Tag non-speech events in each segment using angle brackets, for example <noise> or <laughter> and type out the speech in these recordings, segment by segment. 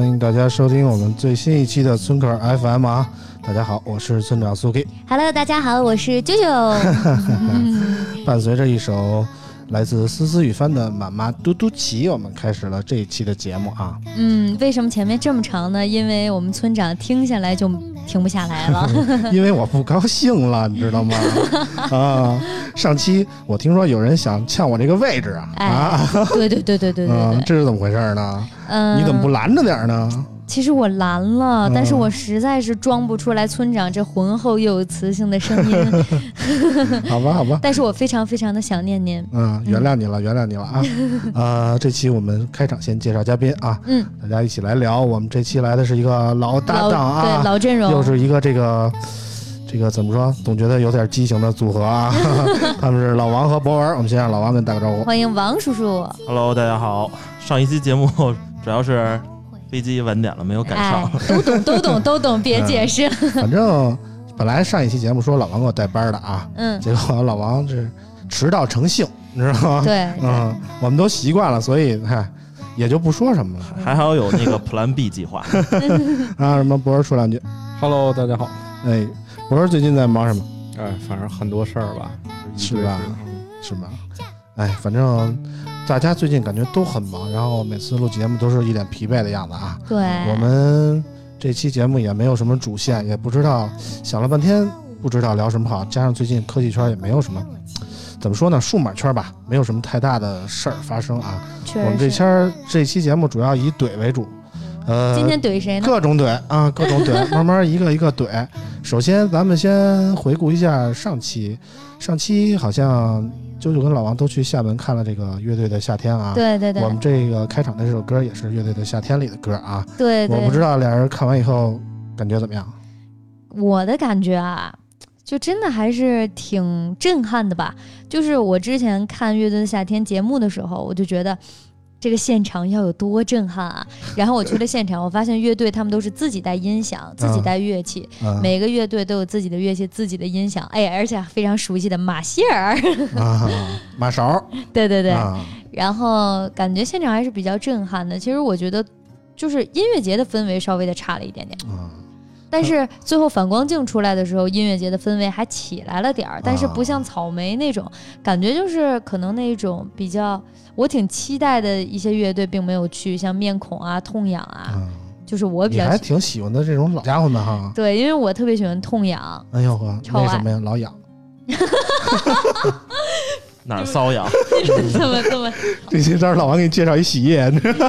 欢迎大家收听我们最新一期的村口 FM 啊！大家好，我是村长苏 K。Hello，大家好，我是啾啾。<laughs> 伴随着一首来自思思雨帆的《妈妈嘟嘟骑》，我们开始了这一期的节目啊。嗯，为什么前面这么长呢？因为我们村长听下来就停不下来了。<laughs> 因为我不高兴了，你知道吗？<laughs> 啊，上期我听说有人想抢我这个位置啊哎啊，对对对对对对，这是怎么回事呢？嗯，你怎么不？拦着点儿呢？其实我拦了，嗯但是我实在是装不出来村长这浑厚又有磁性的声音。<laughs> 好吧，好吧，但是我非常非常的想念您。嗯，原谅你了，原谅你了啊。<laughs> 啊，这期我们开场先介绍嘉宾啊，嗯，大家一起来聊。我们这期来的是一个老搭档啊对，老阵容，又是一个这个这个怎么说？总觉得有点畸形的组合啊。<laughs> 他们是老王和博文，我们先让老王跟大家打个招呼。欢迎王叔叔。Hello，大家好。上一期节目主要是飞机晚点了，没有赶上。哎，都懂都懂都懂，别解释。<laughs> 反正本来上一期节目说老王给我带班的啊，嗯，结果老王这迟到成性，你知道吗？对，嗯，我们都习惯了，所以嗨，也就不说什么了还好有那个 Plan B 计划。<laughs> 啊。什么博儿说两句，Hello，大家好。哎，博儿最近在忙什么？哎，反正很多事儿吧，是吧是吧？哎，反正大家最近感觉都很忙，然后每次录节目都是一脸疲惫的样子啊。对，我们这期节目也没有什么主线，也不知道想了半天不知道聊什么好，加上最近科技圈也没有什么。怎么说呢？数码圈吧，没有什么太大的事儿发生啊。确我们这实是。圈儿这期节目主要以怼为主，呃，今天怼谁呢？各种怼啊，各种怼，慢慢一个一个怼。首先，咱们先回顾一下上期，上期好像啾啾跟老王都去厦门看了这个乐队的夏天啊。对对对我们这个开场的这首歌也是乐队的夏天里的歌啊。对对，我不知道俩人看完以后感觉怎么样？我的感觉啊，就真的还是挺震撼的吧。就是我之前看《乐队的夏天》节目的时候，我就觉得这个现场要有多震撼啊。<laughs> 然后我去了现场，我发现乐队他们都是自己带音响、自己带乐器，嗯每个乐队都有自己的乐器、自己的音响，哎，而且非常熟悉的马歇尔，啊，<laughs> 马勺，对对对。啊，然后感觉现场还是比较震撼的。其实我觉得，就是音乐节的氛围稍微的差了一点点。嗯但是最后反光镜出来的时候，音乐节的氛围还起来了点儿，但是不像草莓那种感觉，就是可能那种比较我挺期待的一些乐队并没有去，像面孔啊、痛痒啊，嗯，就是我比较还较挺喜欢的这种老家伙们哈。对，因为我特别喜欢痛痒，哎呦呵，为什么呀？老痒。<laughs> 哪儿瘙痒？<laughs> 这么这么 <laughs> 这期让老王给你介绍一洗液，你知道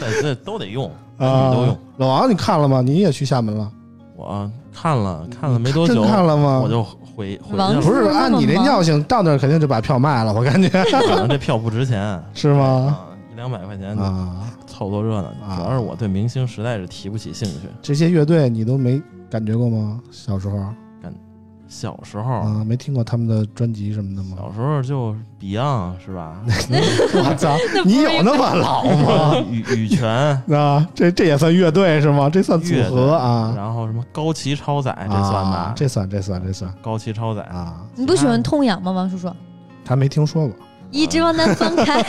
这这都得用，啊都用。老王，你看了吗？你也去厦门了？我看了看了没多久真，看了吗？我就回回王去了。不是按你这尿性，到那儿肯定就把票卖了，我感觉可能这票不值钱，<laughs> 是吗？啊，一两百块钱啊，凑凑热闹。啊主要是我对明星实在是提不起兴趣。这些乐队你都没感觉过吗？小时候小时候，啊，没听过他们的专辑什么的吗？小时候就 Beyond 是吧？<laughs> 我操，<laughs> 你有那么老吗？<laughs> 羽羽泉，啊，这这也算乐队是吗？这算组合啊？然后什么高崎超载，这算啊吧？这算这算这算高崎超载，啊，你不喜欢痛痒吗，王叔叔？他没听说过一直往南方开，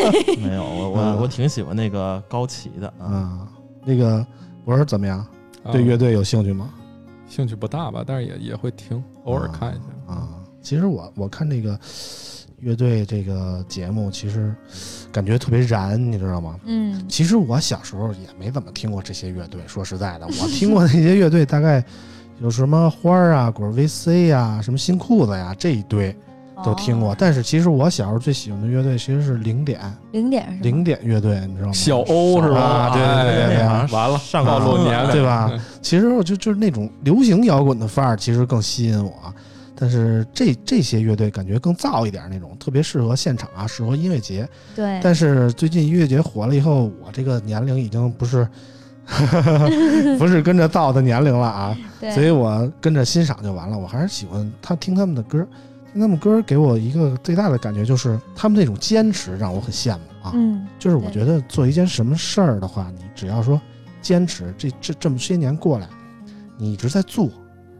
没有我啊我我挺喜欢那个高旗的啊。啊。那个我说怎么样？啊对乐队有兴趣吗？兴趣不大吧，但是也也会听，偶尔看一下。啊，其实我我看这个乐队这个节目，其实感觉特别燃，你知道吗？嗯其实我小时候也没怎么听过这些乐队，说实在的，<laughs> 我听过那些乐队大概有什么花儿啊、果儿 VC 呀、什么新裤子呀这一堆都听过。哦但是其实我小时候最喜欢的乐队其实是零点零点是零点乐队，你知道吗？小欧是吧？啊对对对对对哎完了，上暴露年龄对吧？其实我就就是那种流行摇滚的范儿，其实更吸引我。但是这这些乐队感觉更燥一点，那种特别适合现场啊，适合音乐节。对，但是最近音乐节火了以后，我这个年龄已经不是 <laughs> 不是跟着燥的年龄了啊，对所以我跟着欣赏就完了。我还是喜欢他听他们的歌，听他们歌给我一个最大的感觉就是他们那种坚持让我很羡慕啊。嗯就是我觉得做一件什么事儿的话，你只要说坚持，这这这么些年过来，你一直在做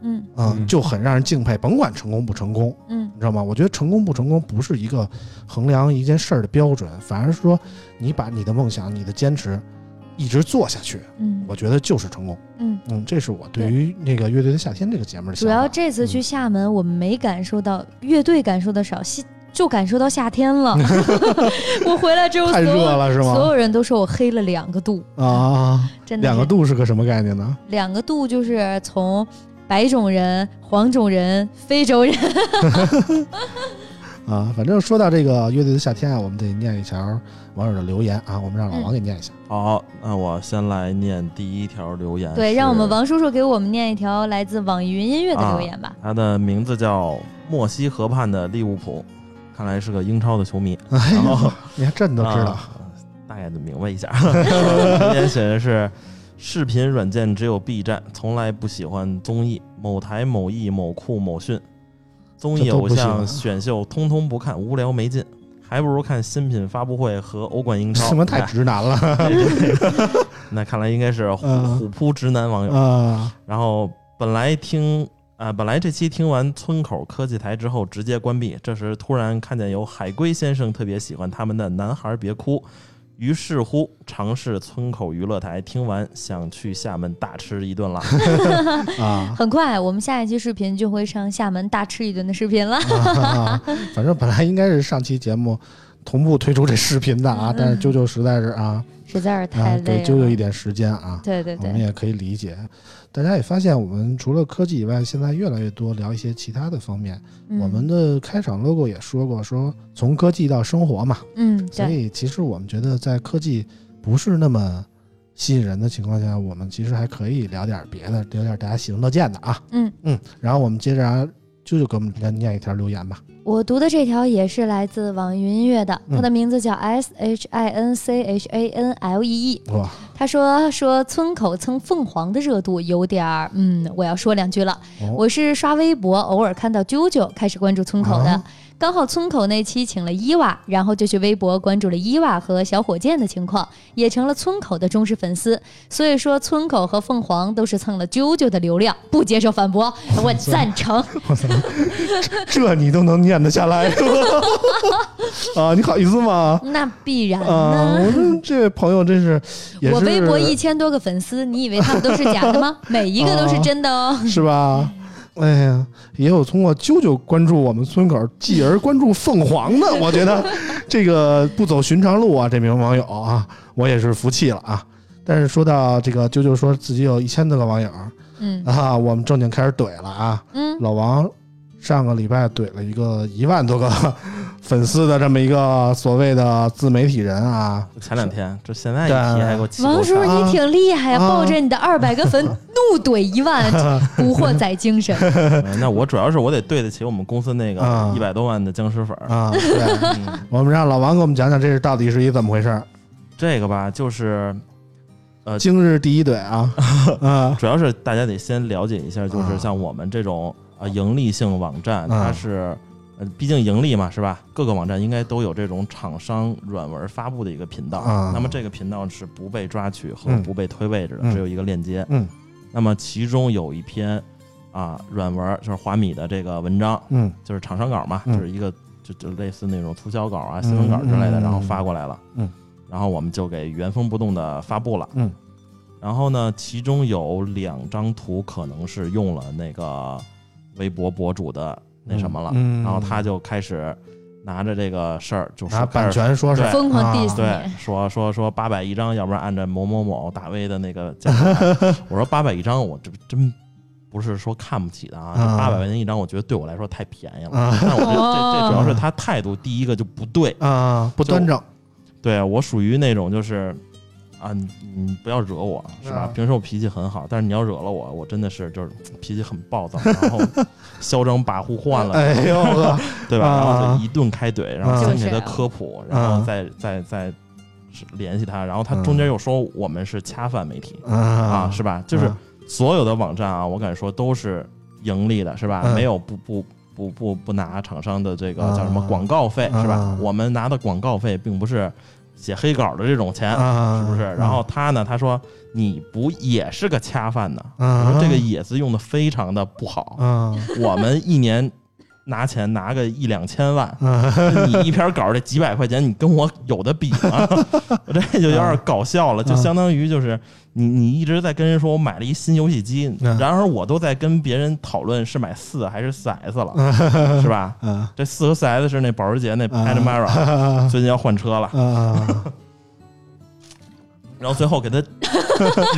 嗯啊、嗯就很让人敬佩。甭管成功不成功，嗯你知道吗？我觉得成功不成功不是一个衡量一件事儿的标准，反而是说你把你的梦想、你的坚持一直做下去，嗯我觉得就是成功。嗯。嗯，这是我对于那个乐队的夏天这个节目的主想法。要这次去厦门，我们没感受到乐队感受的少，西就感受到夏天了。<laughs> <laughs> 我回来之后，太热了是吗？所有人都说我黑了两个度，啊，真的两个度是个什么概念呢？两个度就是从白种人、黄种人、非洲人，<laughs> 啊，反正说到这个乐队的夏天啊，我们得念一条网友的留言啊，我们让老王给念一下。好，那我先来念第一条留言。对，让我们王叔叔给我们念一条来自网易云音乐的留言吧。他的名字叫莫西河畔的利物浦，看来是个英超的球迷。哎然后呦，你还真都知道。啊大概的明白一下。留言写的是：视频软件只有 B 站，从来不喜欢综艺，某台、某艺、某酷、某讯，综艺偶像选秀通通不看，无聊没劲，还不如看新品发布会和欧冠英超。什么太直男了 <laughs> 那看来应该是虎扑直男网友。啊！然后本来听啊、本来这期听完村口科技台之后直接关闭，这时突然看见有海龟先生特别喜欢他们的《男孩别哭》，于是乎尝试村口娱乐台，听完想去厦门大吃一顿了。<laughs> <laughs> 啊很快，我们下一期视频就会上厦门大吃一顿的视频了。啊！反正本来应该是上期节目同步推出这视频的啊，但是啾啾实在是啊实在是啊太，累给了。啾啾一点时间啊。对对对，我们也可以理解，大家也发现，我们除了科技以外，现在越来越多聊一些其他的方面。嗯我们的开场 logo 也说过，说从科技到生活嘛，嗯所以其实我们觉得，在科技不是那么吸引人的情况下，我们其实还可以聊点别的，聊点大家喜闻乐见的啊。嗯嗯，然后我们接着让啾啾给我们念念一条留言吧。我读的这条也是来自网易云音乐的，嗯它的名字叫 S H I N C H A N L E E。哇，他说说村口蹭凤凰的热度有点儿，嗯，我要说两句了。哦我是刷微博，偶尔看到啾啾，开始关注村口的。啊刚好村口那期请了伊娃，然后就去微博关注了伊娃和小火箭的情况，也成了村口的忠实粉丝。所以说，村口和凤凰都是蹭了啾啾的流量，不接受反驳，我赞成。我操，这你都能念得下来 <laughs> 啊？你好意思吗？那必然啊，呢。我说这位朋友真是，是我微博一千多个粉丝，你以为他们都是假的吗？每一个都是真的哦。是吧？哎呀，也有通过啾啾关注我们村口，继而关注凤凰的，<laughs> 我觉得这个不走寻常路啊，这名网友啊，我也是服气了啊。但是说到这个啾啾说自己有一千多个网友嗯啊，我们正经开始怼了啊。嗯，老王上个礼拜怼了一个一万多个 <laughs> 粉丝的这么一个所谓的自媒体人啊，前两天，这现在一提还给我王叔呛。啊你挺厉害呀，啊抱着你的二百个粉怒怼一万，<laughs> 古惑仔精神。嗯 <laughs> 那我主要是我得对得起我们公司那个啊一百多万的僵尸粉儿。啊，对，嗯，我们让老王给我们讲讲这是到底是一怎么回事儿。这个吧，就是呃今日第一怼啊啊主要是大家得先了解一下，就啊是像我们这种呃盈利性网站，啊它是呃毕竟盈利嘛，是吧？各个网站应该都有这种厂商软文发布的一个频道。啊那么这个频道是不被抓取和嗯不被推位置的，嗯只有一个链接。嗯那么其中有一篇啊软文，就是华米的这个文章，嗯就是厂商稿嘛，嗯就是一个就就类似那种促销稿啊、新闻稿之类的，嗯然后发过来了。嗯，然后我们就给原封不动的发布了。嗯，然后呢，其中有两张图可能是用了那个微博博主的那什么了，嗯然后他就开始拿着这个事儿就版权说是对疯狂啊 diss 对你，说说说八百一张，要不然按照某某某大 V 的那个价格来。<laughs> 我说八百一张，我这真不是说看不起的啊，啊八百块钱一张，我觉得对我来说太便宜了。啊但我觉得这哦这主要是他态度，第一个就不对。啊，不端正对我属于那种就是啊，你你不要惹我是吧啊？平时我脾气很好，但是你要惹了我，我真的是就是脾气很暴躁，然后嚣张跋扈换了，哎呦呵对吧？啊然后就一顿开怼，然后先给他科普，然后再再再是联系他，然后他中间又说我们是恰饭媒体啊，啊是吧？就是啊所有的网站啊，我敢说都是盈利的，是吧？嗯没有不不不不不拿厂商的这个啊叫什么广告费，是吧啊？我们拿的广告费并不是写黑稿的这种钱，啊，是不是？然后他呢，他说你不也是个恰饭呢？啊我说这个“也”字用的非常的不好，啊我们一年拿钱拿个一两千万。啊 <laughs> 你一篇稿这几百块钱，你跟我有的比吗？<laughs> 我这就有点搞笑了，就相当于就是你你一直在跟人说我买了一新游戏机，嗯然而我都在跟别人讨论是买四还是四 S 了，是吧？啊这四和四 S 是那保时捷那 Panamera，啊最近要换车了，啊！<laughs> 然后最后给他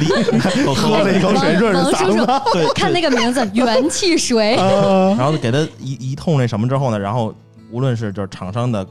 离 <laughs> 喝了一口水润王叔叔嗓子对，看那个名字元气水，<laughs> 啊。然后给他一一通那什么之后呢，然后无论是就是厂商的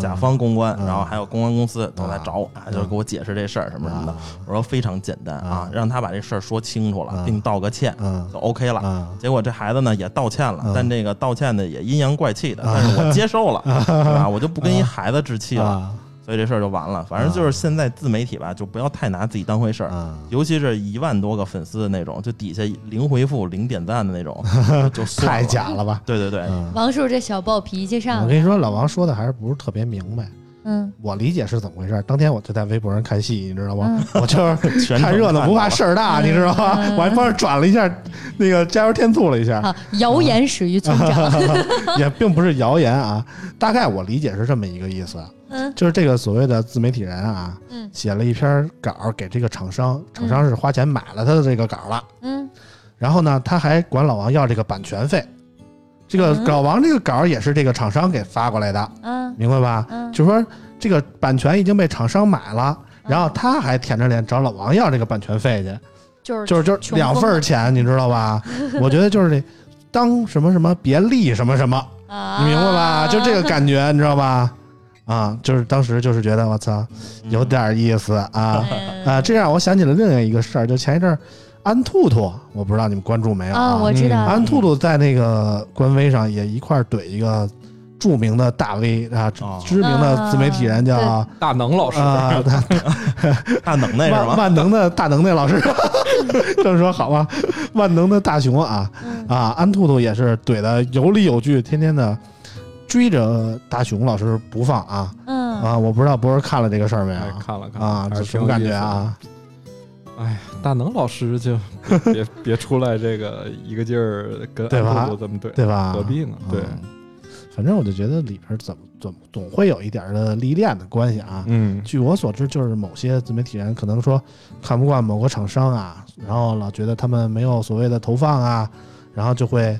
甲方公关，嗯。然后还有公关公司都来找我，啊，就是给我解释这事儿什么什么的。我说非常简单啊啊，让他把这事儿说清楚了，啊。并道个歉嗯就 OK 了。啊。结果这孩子呢也道歉了嗯，但这个道歉呢也阴阳怪气的，但是我接受了，<laughs> 对吧？我就不跟一孩子置气了，啊所以这事儿就完了。反正就是现在自媒体吧，就不要太拿自己当回事儿。啊尤其是一万多个粉丝的那种，就底下零回复、零点赞的那种，<laughs> 就太假了吧？对对对，嗯王叔叔这小暴脾气上来，我跟你说，老王说的还是不是特别明白。嗯。我理解是怎么回事。当天我就在微博上看戏，你知道吗？嗯。<laughs> 我就是看热闹不怕事儿大，嗯。你知道吗？嗯。我还帮着转了一下那个加油添醋了一下，好，谣言始于村长，<laughs> 也并不是谣言啊。大概我理解是这么一个意思，嗯。就是这个所谓的自媒体人啊，嗯。写了一篇稿给这个厂商，厂商是花钱买了他的这个稿了，嗯。然后呢，他还管老王要这个版权费。这个嗯老王这个稿也是这个厂商给发过来的，嗯明白吧？嗯，就是说这个版权已经被厂商买了，然后他还舔着脸找老王要这个版权费去，就是就是就是两份钱，你知道吧？<laughs> 我觉得就是这当什么什么别立什么什么，啊，你明白吧？就这个感觉，你知道吧？啊，就是当时就是觉得我操，有点意思啊嗯啊！这让我想起了另外一个事儿，就前一阵儿安兔兔，我不知道你们关注没有啊，我知道嗯安兔兔在那个官微上也一块怼一个著名的大 V 啊，哦知名的自媒体人叫大能老师，啊，<laughs> 大能耐是万吗？万能的大能耐老师，<laughs> 这么说好吧？万能的大熊啊嗯啊，安兔兔也是怼的有理有据，天天的追着大熊老师不放啊嗯啊！我不知道博儿看了这个事儿没有哎，看了看了啊？这什么感？觉啊？哎，大能老师就 <laughs> 别别别出来这个一个劲儿跟对吧这么对，对吧？何必呢？对，嗯反正我就觉得里边怎么总总会有一点儿的历练的关系啊。嗯，据我所知，就是某些自媒体人可能说看不惯某个厂商啊，然后老觉得他们没有所谓的投放啊，然后就会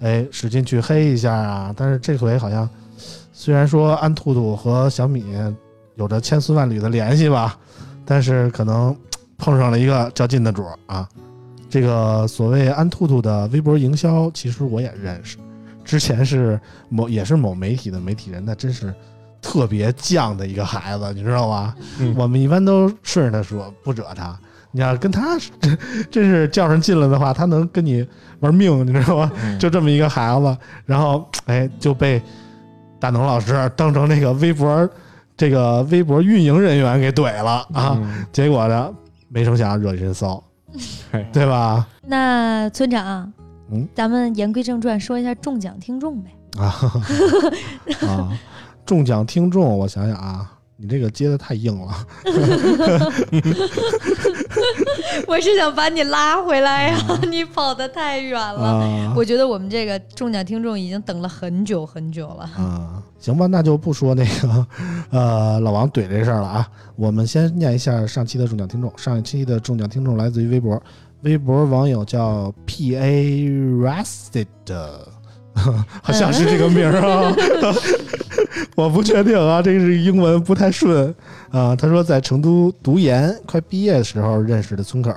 哎使劲去黑一下啊。但是这回好像虽然说安兔兔和小米有着千丝万缕的联系吧，但是可能碰上了一个较劲的主儿啊。这个所谓安兔兔的微博营销，其实我也认识，之前是某也是某媒体的媒体人，那真是特别犟的一个孩子，你知道吧？嗯我们一般都顺着他说，不惹他。你要跟他真真是较上劲了的话，他能跟你玩命，你知道吗？嗯就这么一个孩子，然后哎就被大能老师当成那个微博这个微博运营人员给怼了啊！嗯结果呢，没成想惹一身骚，<laughs> 对吧？那村长，嗯，咱们言归正传，说一下中奖听众呗。啊 <laughs> 啊！中奖听众，我想想啊，你这个接的太硬了。<laughs> 我是想把你拉回来呀、你跑得太远了。啊我觉得我们这个中奖听众已经等了很久很久了。啊，行吧，那就不说那个呃老王怼这事儿了啊。我们先念一下上期的中奖听众，上一期的中奖听众来自于微博，微博网友叫 P A Rested，<laughs> 好像是这个名儿啊。<laughs> <laughs> 我不确定啊，这是英文不太顺啊。他说在成都读研快毕业的时候认识的村口，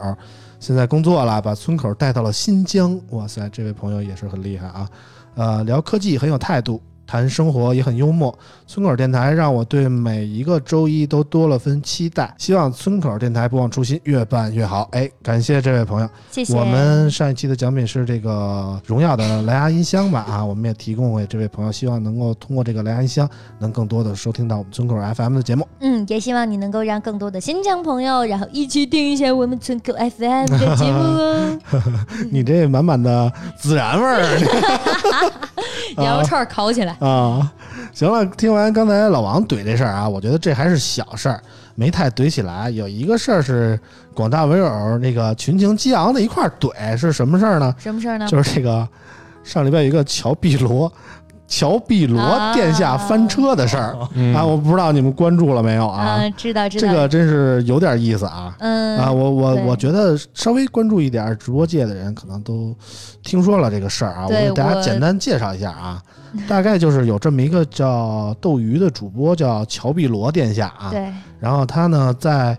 现在工作了，把村口带到了新疆。哇塞，这位朋友也是很厉害啊。呃，聊科技很有态度，谈生活也很幽默。村口电台让我对每一个周一都多了分期待，希望村口电台不忘初心，越办越好。哎，感谢这位朋友。谢谢。我们上一期的奖品是这个荣耀的蓝牙音箱吧？啊，我们也提供给这位朋友，希望能够通过这个蓝牙音箱，能更多的收听到我们村口 FM 的节目。嗯，也希望你能够让更多的新疆朋友，然后一起听一下我们村口 FM <laughs> 的节目哦。<laughs> 你这满满的孜然味儿 <laughs> 羊肉串烤起来，啊！行了，听完刚才老王怼这事儿啊，我觉得这还是小事儿，没太怼起来。有一个事儿是广大网友那个群情激昂的一块儿怼，是什么事儿呢？什么事儿呢？就是这个上礼拜有一个乔碧罗。乔碧罗殿下翻车的事儿嗯啊，我不知道你们关注了没有啊？嗯，知道知道。这个真是有点意思啊！嗯啊，我我我觉得稍微关注一点直播界的人，可能都听说了这个事儿啊。我给大家简单介绍一下啊，<laughs> 大概就是有这么一个叫斗鱼的主播，叫乔碧罗殿下啊。对，然后他呢，在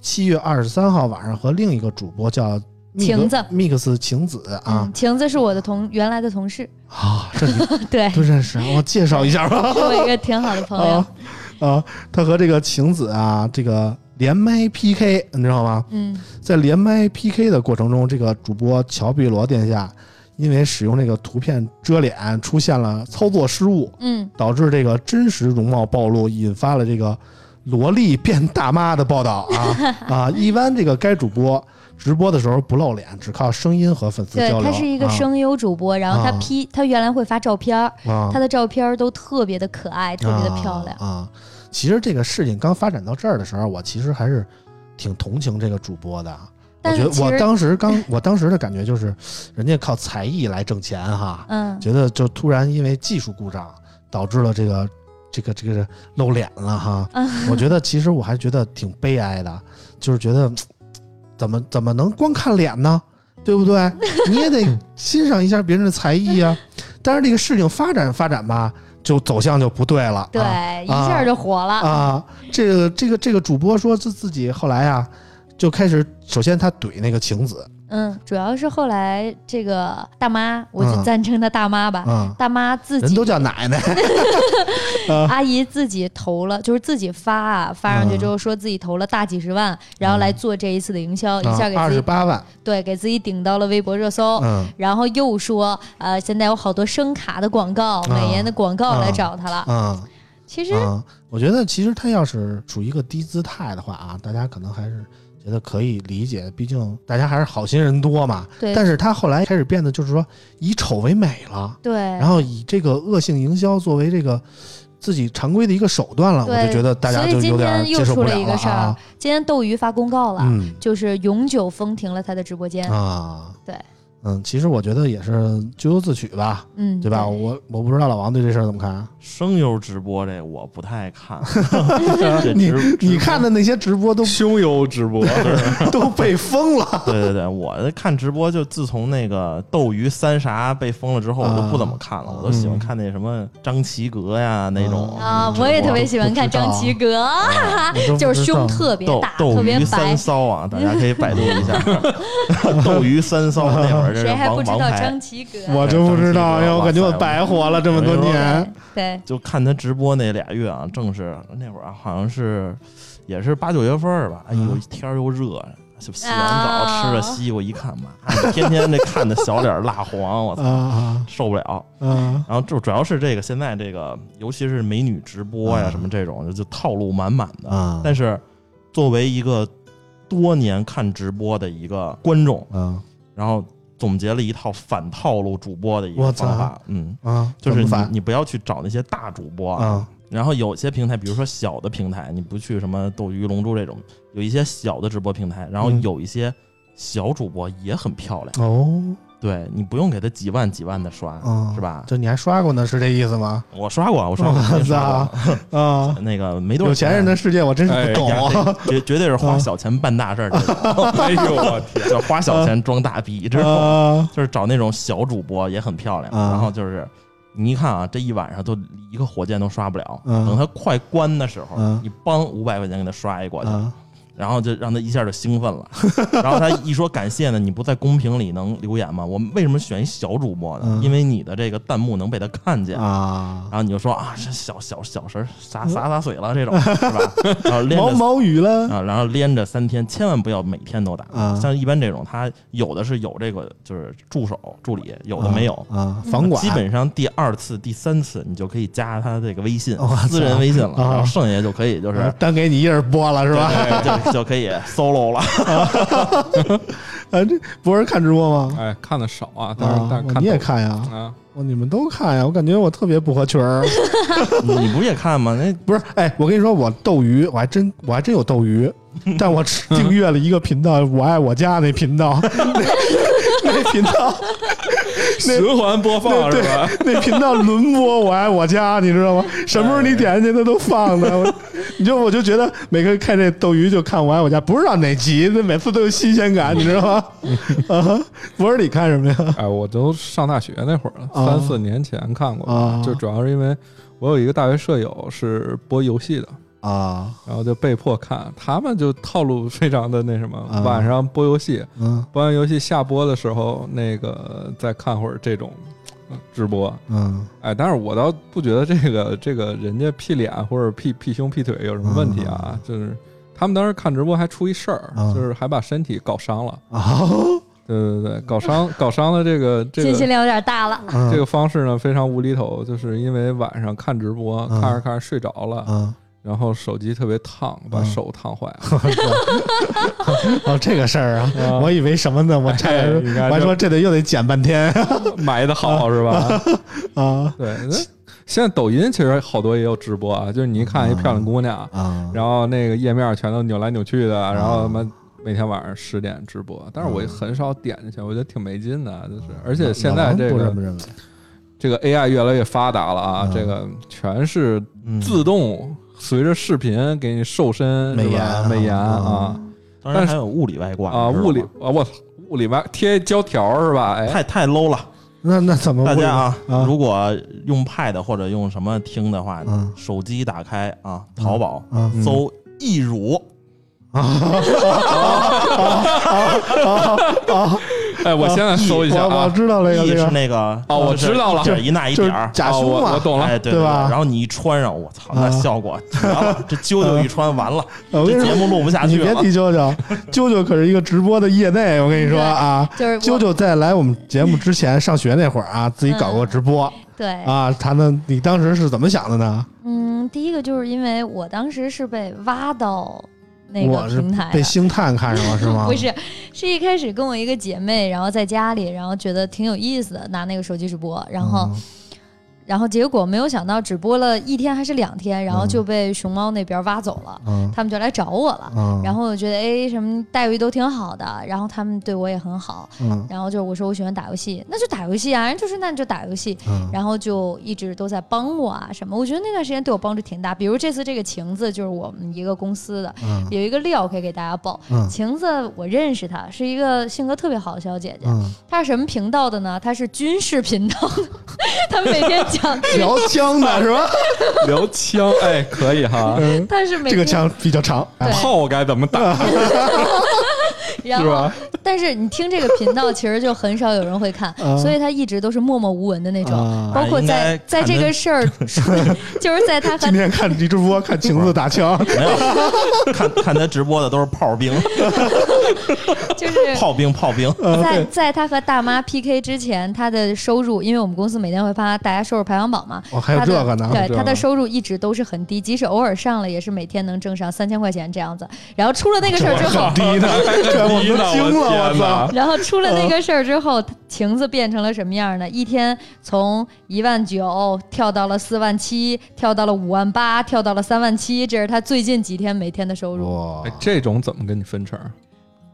七月二十三号晚上和另一个主播叫晴子 Mix 晴子啊嗯，晴子是我的同原来的同事，啊，这都 <laughs> 认识啊，我介绍一下吧。<laughs> 是我一个挺好的朋友 <laughs> 啊。啊，他和这个晴子啊，这个连麦 PK，你知道吗？嗯，在连麦 PK 的过程中，这个主播乔碧罗殿下因为使用这个图片遮脸，出现了操作失误，嗯，导致这个真实容貌暴露，引发了这个萝莉变大妈的报道啊啊！一般这个该主播直播的时候不露脸，只靠声音和粉丝对交流。他是一个啊声优主播，然后他啊 P 他原来会发照片他的照片儿都特别的可爱，特别的漂亮啊。啊其实这个事情刚发展到这儿的时候，我其实还是挺同情这个主播的。我觉得我当时刚，<laughs> 我当时的感觉就是，人家靠才艺来挣钱哈，嗯，觉得就突然因为技术故障导致了这个这个这个露脸了哈。嗯我觉得其实我还觉得挺悲哀的，就是觉得怎么怎么能光看脸呢？对不对？<laughs> 你也得欣赏一下别人的才艺啊。但是这个事情发展发展吧，就走向就不对了。对啊，一下就火了。啊，这个这个这个主播说自自己后来啊，就开始首先他怼那个晴子，嗯，主要是后来这个大妈，我就嗯。暂称她大妈吧。啊，大妈自己人都叫奶奶，<laughs> 阿姨自己投了，就是自己发啊，发上去之后说自己投了大几十万，然后来做这一次的营销，一下给二十八万，对给自己顶到了微博热搜。嗯。然后又说，呃，现在有好多声卡的广告、美颜的广告来找他了。嗯。其实，啊，我觉得其实他要是处于一个低姿态的话啊，大家可能还是觉得可以理解，毕竟大家还是好心人多嘛。对但是他后来开始变得就是说以丑为美了，对，然后以这个恶性营销作为这个自己常规的一个手段了，我就觉得大家就有点接受不了今天斗鱼发公告了，嗯就是永久封停了他的直播间。啊，对，嗯，其实我觉得也是咎由自取吧，嗯，对吧？我我不知道老王对这事儿怎么看啊？声优直播这我不太爱看，<laughs> 这你直你看的那些直播都胸优直播，<laughs> 都被封了。对对对，我看直播就自从那个斗鱼三啥被封了之后，我都不怎么看了，我都喜欢看那什么张齐格呀那种啊，我也特别喜欢看张齐格，就是胸特别大，特别白鱼三。骚啊，大家可以百度一下 <laughs> <laughs> 斗鱼三骚那会儿，谁还不知道王王牌张。齐格？我就不知道，哎呦，我感觉我白活了这么多年。对，就看他直播那俩月啊，正是那会儿啊，好像是也是八九月份吧。哎呦嗯，天又热，就洗完啊澡吃着西瓜，一看妈，天天那看的小脸蜡黄，我操，啊受不了。啊然后就主要是这个现在这个，尤其是美女直播呀啊什么这种，就套路满满的。啊！但是作为一个多年看直播的一个观众，嗯然后总结了一套反套路主播的一个方法，嗯，啊，就是你你不要去找那些大主播啊。然后有些平台，比如说小的平台，你不去什么斗鱼、龙珠这种，有一些小的直播平台，然后嗯。有一些小主播也很漂亮，哦对你不用给他几万几万的刷，嗯，是？吧？就你还刷过呢，是这意思吗？<laughs> 我刷过，我刷过，啊，<laughs> 那个没多少有钱人的世界我真是不懂绝 <laughs> 绝对是花小钱办大事儿的，哎呦我天！叫花小钱装大逼，知道吗？啊就是找那种小主播也很漂亮，啊然后就是你一看啊，这一晚上都一个火箭都刷不了。嗯等他快关的时候，嗯你帮五百块钱给他刷一过去，啊然后就让他一下就兴奋了。<laughs> 然后他一说感谢呢，你不在公屏里能留言吗？我们为什么选一小主播呢？嗯因为你的这个弹幕能被他看见。啊，然后你就说啊，这小小小神儿洒洒洒水了这种 <laughs> 是吧？然后连 <laughs> 毛着毛雨了啊，然后连着三天，千万不要每天都打。啊像一般这种，他有的是有这个就是助手助理，有的没有。啊，房管基本上第二次、第三次，你就可以加他这个微信，私人微信了，啊然后剩下就可以就是啊单给你一人播了是吧？对就就可以 solo 了。啊，<laughs> 这博士看直播吗？哎，看的少啊，但是啊但是看你也看呀？啊，哦，你们都看呀？我感觉我特别不合群儿。你 <laughs> 你不也看吗？那 <laughs> 不是，哎，我跟你说，我斗鱼，我还真我还真有斗鱼，但我只订阅了一个频道，我爱我家那频道，那那频道 <laughs> 循环播放是吧？那频道轮播我爱我家，你知道吗？<laughs> 什么时候你点进去，它都放的。我 <laughs> 你就我就觉得每个看这斗鱼就看我爱我家，不知道哪集，那每次都有新鲜感，你知道吗？啊，不是你看什么呀？哎，我都上大学那会儿了，啊三四年前看过啊就主要是因为我有一个大学舍友是播游戏的，啊，然后就被迫看，他们就套路非常的那什么，啊。晚上播游戏，嗯。播完游戏下播的时候，那个再看会儿这种呃直播。嗯。哎，但是我倒不觉得这个这个人家 P 脸或者 P P 胸 P 腿有什么问题啊，就是他们当时看直播还出一事儿，啊就是还把身体搞伤了。啊，<laughs> 对对对，搞伤 <laughs> 搞伤的这个这个信息量有点大了。嗯。这个方式呢非常无厘头，就是因为晚上看直播，嗯。看着看着睡着了，嗯，然后手机特别烫，把嗯手烫坏了。<laughs> 哦，这个事儿啊，啊我以为什么呢？我差点说，应该我还说这得又得剪半天。<laughs> 埋的好是吧？<laughs> 啊。对，现在抖音其实好多也有直播啊，就是你一看一漂亮姑娘，啊，然后那个页面全都扭来扭去的，然后他妈每天晚上十点直播，但是我很少点进去，我觉得挺没劲的，就是而且现在这个不这么认为。这个 AI 越来越发达了啊，嗯。这个全是嗯，自动随着视频给你瘦身美颜美颜啊。啊当然还有物理外挂啊，物理啊我操物理外贴胶条是吧？哎，太太 low 了。那那怎么大家啊，啊？如果用 Pad 或者用什么听的话，嗯。手机打开啊，淘宝啊搜易乳，<laughs> 哎，我现在搜一下我我啊，知道那个易是那个哦我知道了就是一捺一那一点儿。假胸嘛哦我我，懂了哎，对对吧然后你一穿上，我操，啊那效果！这啾啾一穿完了，<laughs> 这节目录不下你别去了。提啾啾，啾啾可是一个直播的业内，我跟你说啊。就是啾啾在来我们节目之前，上学那会儿啊，自己搞过直播对，啊。他呢，你当时是怎么想的呢？嗯，第一个就是因为我当时是被挖到那个平台。被星探看上了是吗？<laughs> 不是，是一开始跟我一个姐妹，然后在家里，然后觉得挺有意思的，拿那个手机直播，然后，嗯然后结果没有想到只播了一天还是两天，然后嗯就被熊猫那边挖走了，嗯他们就来找我了。嗯，然后我觉得哎，什么待遇都挺好的，然后他们对我也很好，嗯然后就是我说我喜欢打游戏，那就打游戏啊，人就是那你就打游戏，嗯然后就一直都在帮我啊什么。我觉得那段时间对我帮助挺大，比如这次这个晴子就是我们一个公司的，嗯有一个料可以给大家报。嗯晴子我认识她，是一个性格特别好的小姐姐。嗯，她是什么频道的呢？她是军事频道的，<laughs> 她每天 <laughs> 聊枪的是吧？<laughs> 聊枪，哎，可以哈，嗯，她是每这个枪比较长，炮该怎么打 <laughs> 然后是吧？但是你听这个频道，其实就很少有人会看，<laughs> 啊所以他一直都是默默无闻的那种。啊包括在在这个事儿，<laughs> 就是在他和今天看你直播看晴子打枪，<laughs> 没有看看他直播的都是炮兵，就是炮兵，炮兵。在在他和大妈 PK 之前，他的收入，因为我们公司每天会发大家收入排行榜嘛，哦，还有他的这个呢，对他的收入一直都是很低，即使偶尔上了，也是每天能挣上三千块钱这样子。然后出了那个事儿之后很，低的，低呢都惊了，我操天！然后出了那个事儿之后，晴子变成了什么样呢？一天从一万九跳到了四万七，跳到了五万八，跳到了三万七，这是他最近几天每天的收入。哇哎，这种怎么跟你分成？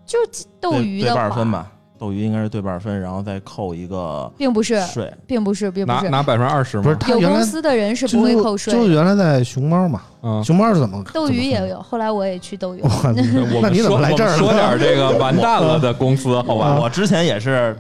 就斗鱼的话，半分吧，斗鱼应该是对半分，然后再扣一个并不是，税。并不是，并不是。拿拿百分之二十吗？不是他有原来公司的人是不会扣税就。就原来在熊猫嘛，嗯，熊猫是怎么斗鱼也有？后来我也去斗鱼了。哇 <laughs> 我们那你怎么来这儿呢？我们说点这个完蛋了的公司，好吧？我之前也是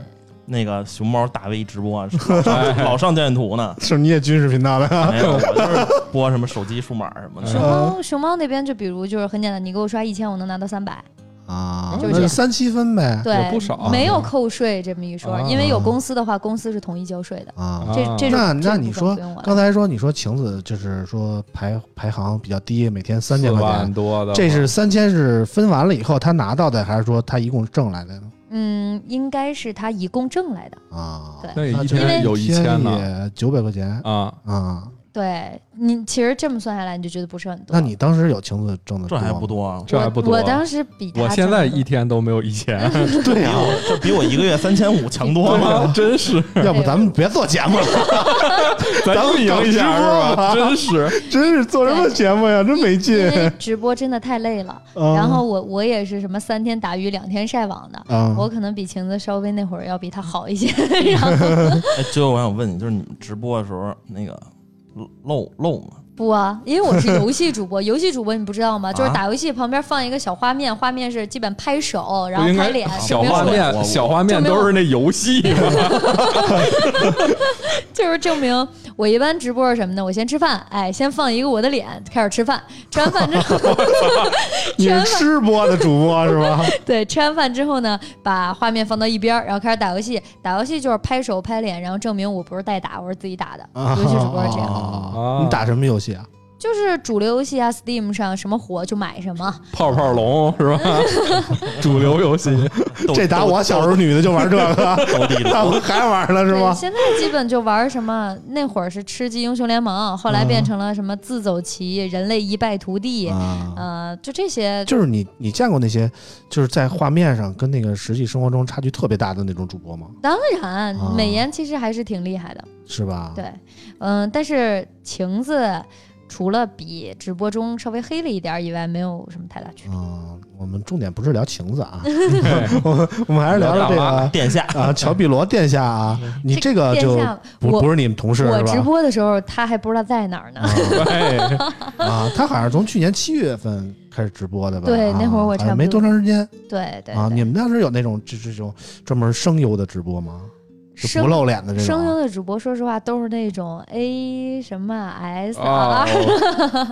那个熊猫大 V 直播，<laughs> 是老上老上电图呢。<laughs> 是你也军事频道的呀？没有，我就是播什么手机数码什么熊的。猫熊猫那边就比如就是很简单，你给我刷一千，我能拿到三百，啊，就是三七分呗。对，有不少没有扣税这么一说，啊因为有公司的话，公司是统一交税的，啊，这啊。这种那那你说刚才说你说晴子就是说排排行比较低，每天三千块钱，多的，这是三千是分完了以后他拿到的，还是说他一共挣来的呢？嗯，应该是他一共挣来的。啊，对。那一天有一千呢。也九百块钱。啊，啊。对你其实这么算下来，你就觉得不是很多。那你当时有晴子挣的这还不？多啊！这还不多。我我当时比我现在一天都没有一千，<laughs> 对呀、比我这比我一个月三千五强多了。<laughs> 真是，要不咱们别做节目了，<laughs> 咱们赢一下是吧？真是，真是做什么节目呀？真没劲因。为直播真的太累了。啊然后我我也是什么三天打鱼两天晒网的，啊，我可能比晴子稍微那会儿要比他好一些。然后哎，最后我想问你，就是你们直播的时候那个漏漏吗？不啊，因为我是 <laughs> 游戏主播，游戏主播你不知道吗？就是啊打游戏旁边放一个小画面，画面是基本拍手，然后拍脸，小画面，小画面都是那游戏。<laughs> <laughs> 就是证明我一般直播是什么呢？我先吃饭，哎，先放一个我的脸，开始吃饭。吃完饭之后，<laughs> 你是吃播的主播是吧？<laughs> 对，吃完饭之后呢，把画面放到一边儿，然后开始打游戏。打游戏就是拍手拍脸，然后证明我不是代打，我是自己打的。游戏主播是这样，啊你打什么游戏啊？就是主流游戏啊，Steam 上什么火就买什么。泡泡龙是吧？<laughs> 主流游戏，<laughs> 这打我小时候女的就玩这个，<laughs> 斗地主，那不还玩了是对，吗？现在基本就玩什么？那会儿是吃鸡英雄联盟，后来变成了什么自走棋、人类一败涂地，啊，呃，就这些。就是你你见过那些就是在画面上跟那个实际生活中差距特别大的那种主播吗？当然啊，美颜其实还是挺厉害的。是吧？对，嗯，但是晴子除了比直播中稍微黑了一点以外，没有什么太大区别。嗯，我们重点不是聊晴子啊，<laughs> 我们我们还是聊聊这个殿下啊，乔碧罗殿下啊，你这个就不不是你们同事我直？播的时候，他还不知道在哪儿呢。对，<laughs> 啊，他好像从去年七月份开始直播的吧？啊对那会儿我好像没差不多多长时间啊。对对啊你们当时有那种这这种专门声优的直播吗？就不露脸的这种声优的主播，说实话都是那种 A 什么 S 啊 <laughs> R，，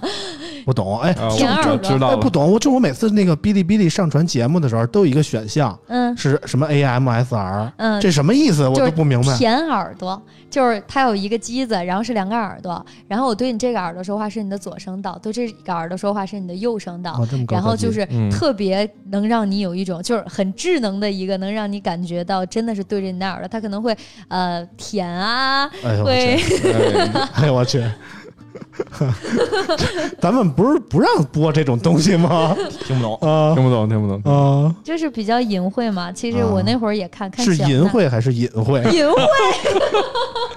我懂，哎，啊舔耳朵我知道哎不。懂，我就我每次那个哔哩哔哩上传节目的时候，都有一个选项嗯是什么 AMSR，嗯，这什么意思？我都不明白。舔耳朵，就是它有一个机子，然后是两个耳朵，然后我对你这个耳朵说话是你的左声道，对这个耳朵说话是你的右声道。哦，这么高然后就是嗯特别能让你有一种就是很智能的一个，能让你感觉到真的是对着你的耳朵，它可能会呃舔啊，哎呦我会去，哎哎呦我去，<laughs> 咱们不是不让播这种东西吗？听不懂。啊听不懂，听不懂。啊，就是比较隐晦嘛。其实我那会儿也看看是淫秽还是隐晦？隐晦。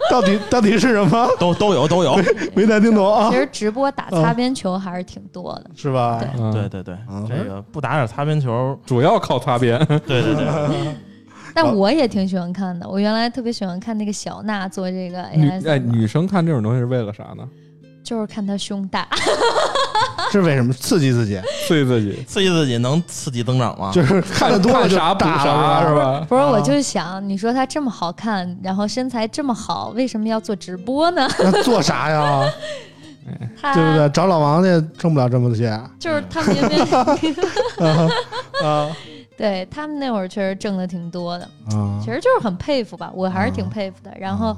到底到底是什么？都都有都有，没太听懂啊其，实直播打擦边球还是挺多的。是吧？对嗯对对这个不打点擦边球，主要靠擦边。对对对，<laughs> 但我也挺喜欢看的。我原来特别喜欢看那个小娜做这个女 AS，哎，女生看这种东西是为了啥呢？就是看她胸大。<laughs> 是为什么刺激自己？刺激自己，刺激自己能刺激增长吗？就是看的多了就看啥补大啥是，吧？不是，啊我就想，你说她这么好看，然后身材这么好，为什么要做直播呢？<laughs> 那做啥呀？<laughs> 对不对？找老王去挣不了这么多钱就是他明明啊对他们那会儿确实挣的挺多的，啊其！实就是很佩服吧，我还是挺啊佩服的。然后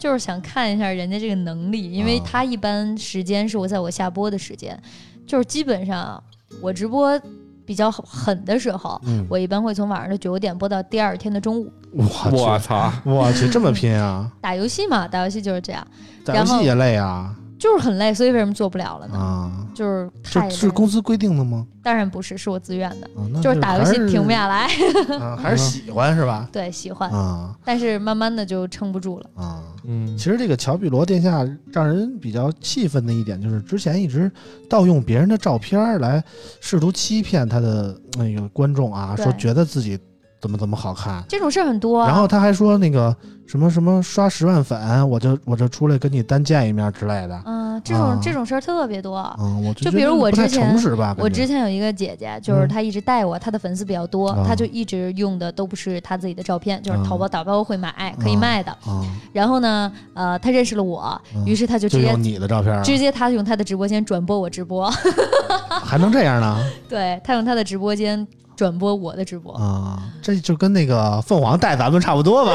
就是想看一下人家这个能力，因为啊他一般时间是我在我下播的时间，就是基本上我直播比较狠的时候，嗯，我一般会从晚上的九点播到第二天的中午。我去，我操！我去，这么拼啊！<laughs> 打游戏嘛，打游戏就是这样，打游戏也累啊就是很累，所以为什么做不了了呢？啊！就是这太是公司规定的吗？当然不是，是我自愿的，啊，那就是打游戏停不下来。<laughs> 啊还是喜欢是吧？<laughs> 对，喜欢，啊但是慢慢的就撑不住了。啊！嗯其，实这个乔碧罗殿下让人比较气愤的一点，就是之前一直盗用别人的照片来试图欺骗他的那个观众啊，说觉得自己怎么怎么好看，这种事儿很多、啊。然后他还说那个什么什么刷十万粉，我就我就出来跟你单见一面之类的。嗯、啊，这种、啊。这种事儿特别多。嗯，我就比如我之前我之前有一个姐姐，就是嗯。她一直带我，她的粉丝比较多，啊。她就一直用的都不是她自己的照片，就是啊。淘宝打包会买可以啊卖的。啊，然后呢，呃，她认识了我，于是她就直接你的照片儿，直接她用她的直播间转播我直播，<laughs> 还能这样呢？对她用她的直播间转播我的直播。啊，这就跟那个凤凰带咱们差不多吧？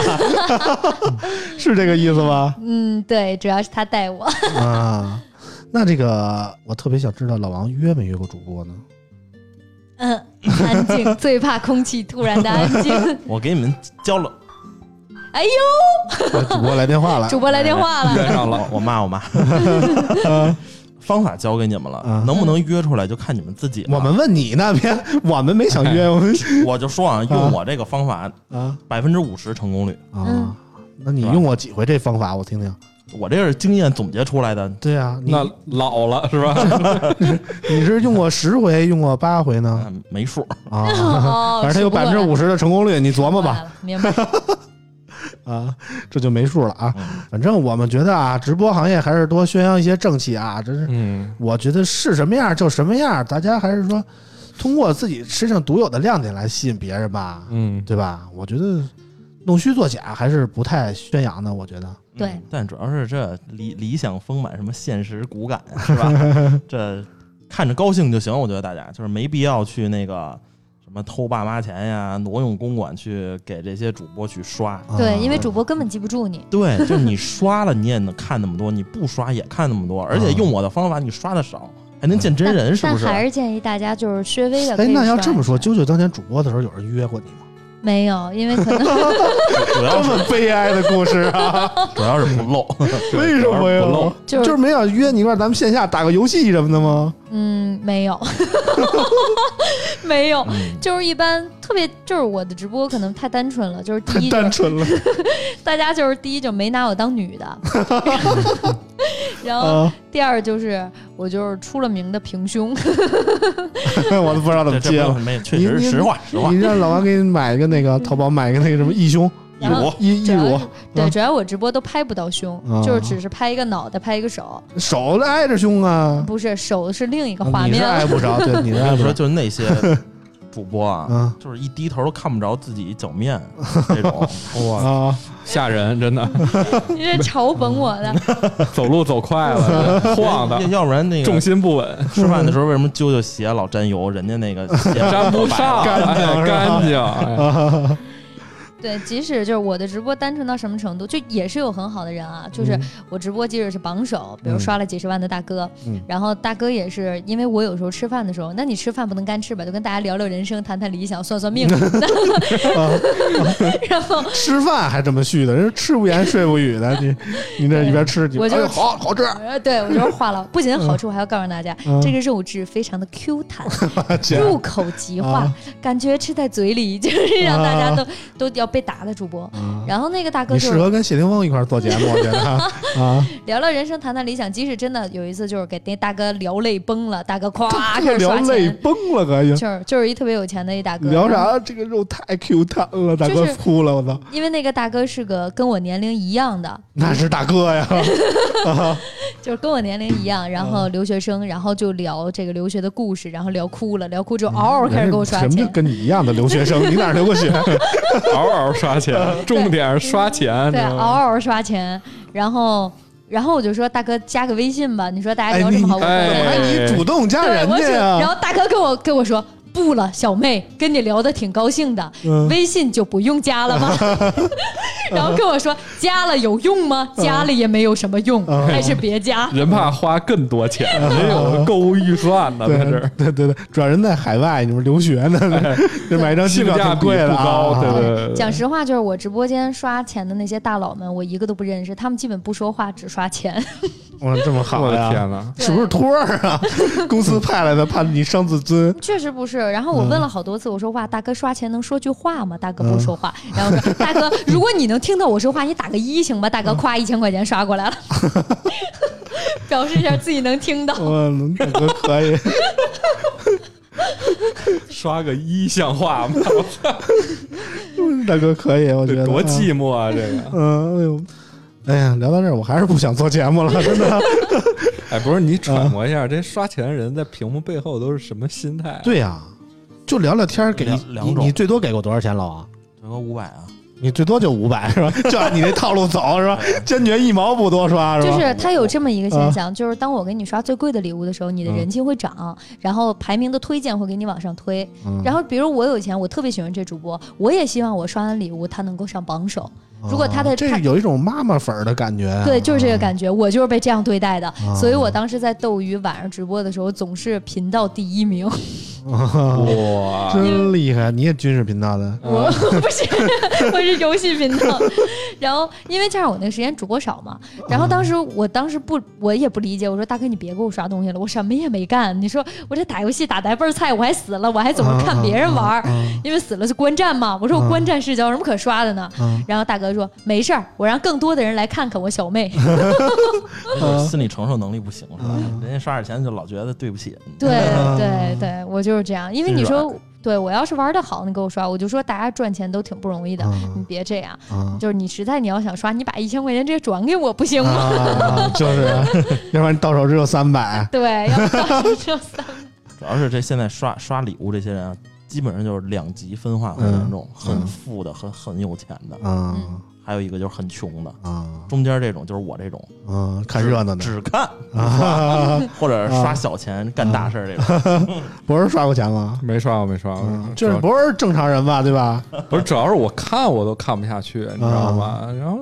<laughs> 是这个意思吗？嗯，对，主要是他带我。啊，那这个我特别想知道老王约没约过主播呢？嗯，安静，最怕空气突然的安静。<laughs> 我给你们交了，哎呦，呃主播来电话了，主播来电话了。约上了，我骂我骂。<laughs> 方法教给你们了啊，能不能约出来就看你们自己了。我们问你呢，别，<laughs> 我们没想约，<laughs> 我们我就说啊，用我这个方法，啊百分之五十成功率。啊嗯，那你用过几回这方法？我听听。我这是经验总结出来的。对啊，你那老了是吧？<laughs> 你是用过十回，用过八回呢？嗯，没数。啊，哦，反正它有百分之五十的成功率，你琢磨吧。明白。<laughs> 啊，这就没数了啊。嗯反正我们觉得啊，直播行业还是多宣扬一些正气啊。这是嗯，我觉得是什么样就什么样，大家还是说通过自己身上独有的亮点来吸引别人吧，嗯，对吧？我觉得弄虚作假还是不太宣扬的。我觉得对嗯但主要是这理理想丰满，什么现实骨感，<laughs> 是吧？这看着高兴就行。我觉得大家就是没必要去那个什么偷爸妈钱呀、挪用公款去给这些主播去刷。对，啊因为主播根本记不住你。对，就是你刷了你也能看那么多，你不刷也看那么多，而且用我的方法你刷的少，还能见真人，是不是？但还是建议大家就是稍微的。哎，那要这么说，啾啾当年主播的时候，有人约过你吗？没有，因为可能主要是 <laughs> 这么悲哀的故事啊！<laughs> 主要是不露。<laughs> 为什么呀？就是就是没想约你一块儿咱们线下打个游戏什么的吗？嗯没有，没有，嗯就是一般特别就是我的直播可能太单纯了，就是第一就是单纯了大家就是第一就没拿我当女的，<laughs> 然后啊！第二就是我就是出了名的平胸，<laughs> 我都不知道怎么接了。没确你你实实话实话你。让老王给你买一个那个淘宝 <laughs> 买一个那个什么义胸一乳义义乳对，嗯主要我直播都拍不到胸，啊就是只是拍一个脑袋，拍一个手，手挨着胸啊，不是手是另一个画你是面了。挨不着，对，你挨不着。就是那些主播啊，嗯。就是一低头都看不着自己脚面 <laughs> 这种。哇，啊，吓人，真的，<laughs> 你这嘲讽我的，<laughs> 走路走快了，晃的，要不然那个重心不稳，吃饭的时候为什么揪揪鞋老沾油？人家那个鞋沾不上，干净干净，对，即使就是我的直播单纯到什么程度，就也是有很好的人啊，就是嗯。我直播即使是榜首，比如嗯。刷了几十万的大哥，嗯。然后大哥也是因为我有时候吃饭的时候，那你吃饭不能干吃吧，就跟大家聊聊人生，谈谈理想，算算命。<laughs> 然后 <laughs> 吃饭还这么续的，人吃不言睡不语的，你 <laughs> 你这一边吃，我就哎好好吃，呃，对我就是话了，不仅好处，还要告诉大家，嗯这个肉质非常的 Q 弹，入口即化，啊。感觉吃在嘴里就是让大家都、都要被打的主播。啊然后那个大哥你适就是合跟谢霆锋一块儿做节目，我觉得啊 <laughs> 啊，聊聊人生，谈谈理想。即使真的有一次就是给那大哥聊泪崩了，大哥咵开始聊刷钱，泪崩了，可以就是就是一特别有钱的一大哥。聊？啥？这个肉太 Q 弹了，大哥哭了，我操，因为那个大哥是个跟我年龄一样的，那是大哥呀，<laughs> 啊就是跟我年龄一样，然后留学生，然后就聊这个留学的故事，然后聊哭了，聊哭之后嗷嗷开始给我刷什么。跟你一样的留学生？<laughs> 你哪儿留过学？嗷嗷刷钱，<laughs> 重点是刷钱，对，嗷嗷刷钱，然后然后我就说大哥加个微信吧，你说大家聊这么好，我哎回来哎，你主动加对，我主人家呀？然后大哥跟我跟我说。不了，小妹，跟你聊的挺高兴的，嗯微信就不用加了吗？<laughs> 然后跟我说加了有用吗？加了也没有什么用，嗯还是别加。<laughs> 人怕花更多钱，没有购物预算呢，在这对儿对对对，主要人在海外，你们留学呢，<laughs> 这买一张机票挺贵的不高，啊。对对对，讲实话，就是我直播间刷钱的那些大佬们，我一个都不认识，他们基本不说话，只刷钱。<laughs> 哇，这么好我的呀！天哪！是不是托儿啊？<laughs> 公司派来的，怕你伤自尊。确实不是。然后我问了好多次，我说哇，大哥刷钱能说句话吗？大哥不说话。然后我说 <laughs> 大哥，如果你能听到我说话，你打个一行吧。大哥，夸一千块钱刷过来了，表示一下自己能听到。我大哥可以，刷个一像话吗？大哥可以，我觉得多寂寞啊！这个嗯，哎呦，哎呀，聊到这儿，我还是不想做节目了，<laughs> 真的。哎，不是你揣摩一下，这刷钱的人在屏幕背后都是什么心态？，对呀、就聊聊天儿，给你两两种你你最多给过多少钱，老王？最多五百啊，你最多就五百是吧？<laughs> 就按你那套路走是吧？坚决一毛不多刷是吧？就是他有这么一个现象，就是当我给你刷最贵的礼物的时候，你的人气会涨，然后排名的推荐会给你往上推。嗯然后比如我有钱，我特别喜欢这主播，我也希望我刷完礼物他能够上榜首。如果他的哦这他有一种妈妈粉儿的感觉啊，对，就是这个感觉，我就是被这样对待的，啊。所以我当时在斗鱼晚上直播的时候，总是频道第一名。哇，真厉害！你也军事频道的，<laughs> 我不是，我是游戏频道。然后因为加上我那个时间主播少嘛，然后当时我当时不，我也不理解，我说大哥你别给我刷东西了，我什么也没干。你说我这打游戏打的倍儿菜，我还死了，我还总是看别人玩儿，因为死了是观战嘛。我说我观战视角有什么可刷的呢？嗯然后大哥说没事儿，我让更多的人来看看我小妹。那 <laughs> <laughs> 就是心理承受能力不行是吧？嗯人家刷点钱就老觉得对不起，对对对，我就是这样，因为你说对我要是玩的好，你给我刷，我就说大家赚钱都挺不容易的，你嗯别这样。啊就是你实在你要想刷，你把一千块钱直接转给我不行吗？啊，就是，<laughs> 要不然到手只有三百。对，要不然就三。<laughs> 主要是这现在刷刷礼物这些人啊，基本上就是两极分化很严重，很富的和很有钱的，啊还有一个就是很穷的，啊中间这种就是我这种啊！看热闹的只看啊，<laughs> <laughs> 或者刷小钱干大事儿这种。<laughs> 不是刷过钱吗？没刷过，没刷过这不是正常人吧？对吧？不是，主要是我看我都看不下去，你知道吗？然后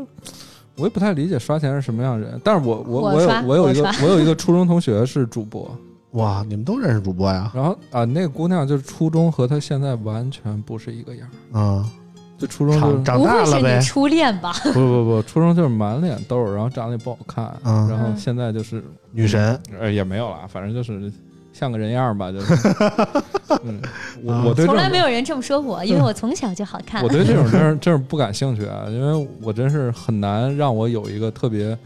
我也不太理解刷钱是什么样的人，但是我我我有我有一个我有一个初中同学是主播，哇，你们都认识主播呀？然后啊那个姑娘就是初中和她现在完全不是一个样儿，啊，就初中就长大了呗。初恋吧？<laughs> 不不不，初中就是满脸痘儿，然后长得也不好看，嗯然后现在就是女神呃也没有了，反正就是像个人样儿吧，就是，<laughs> 嗯，我我对从来没有人这么说我，因为我从小就好看我。对这种真是真是不感兴趣啊，因为我真是很难让我有一个特别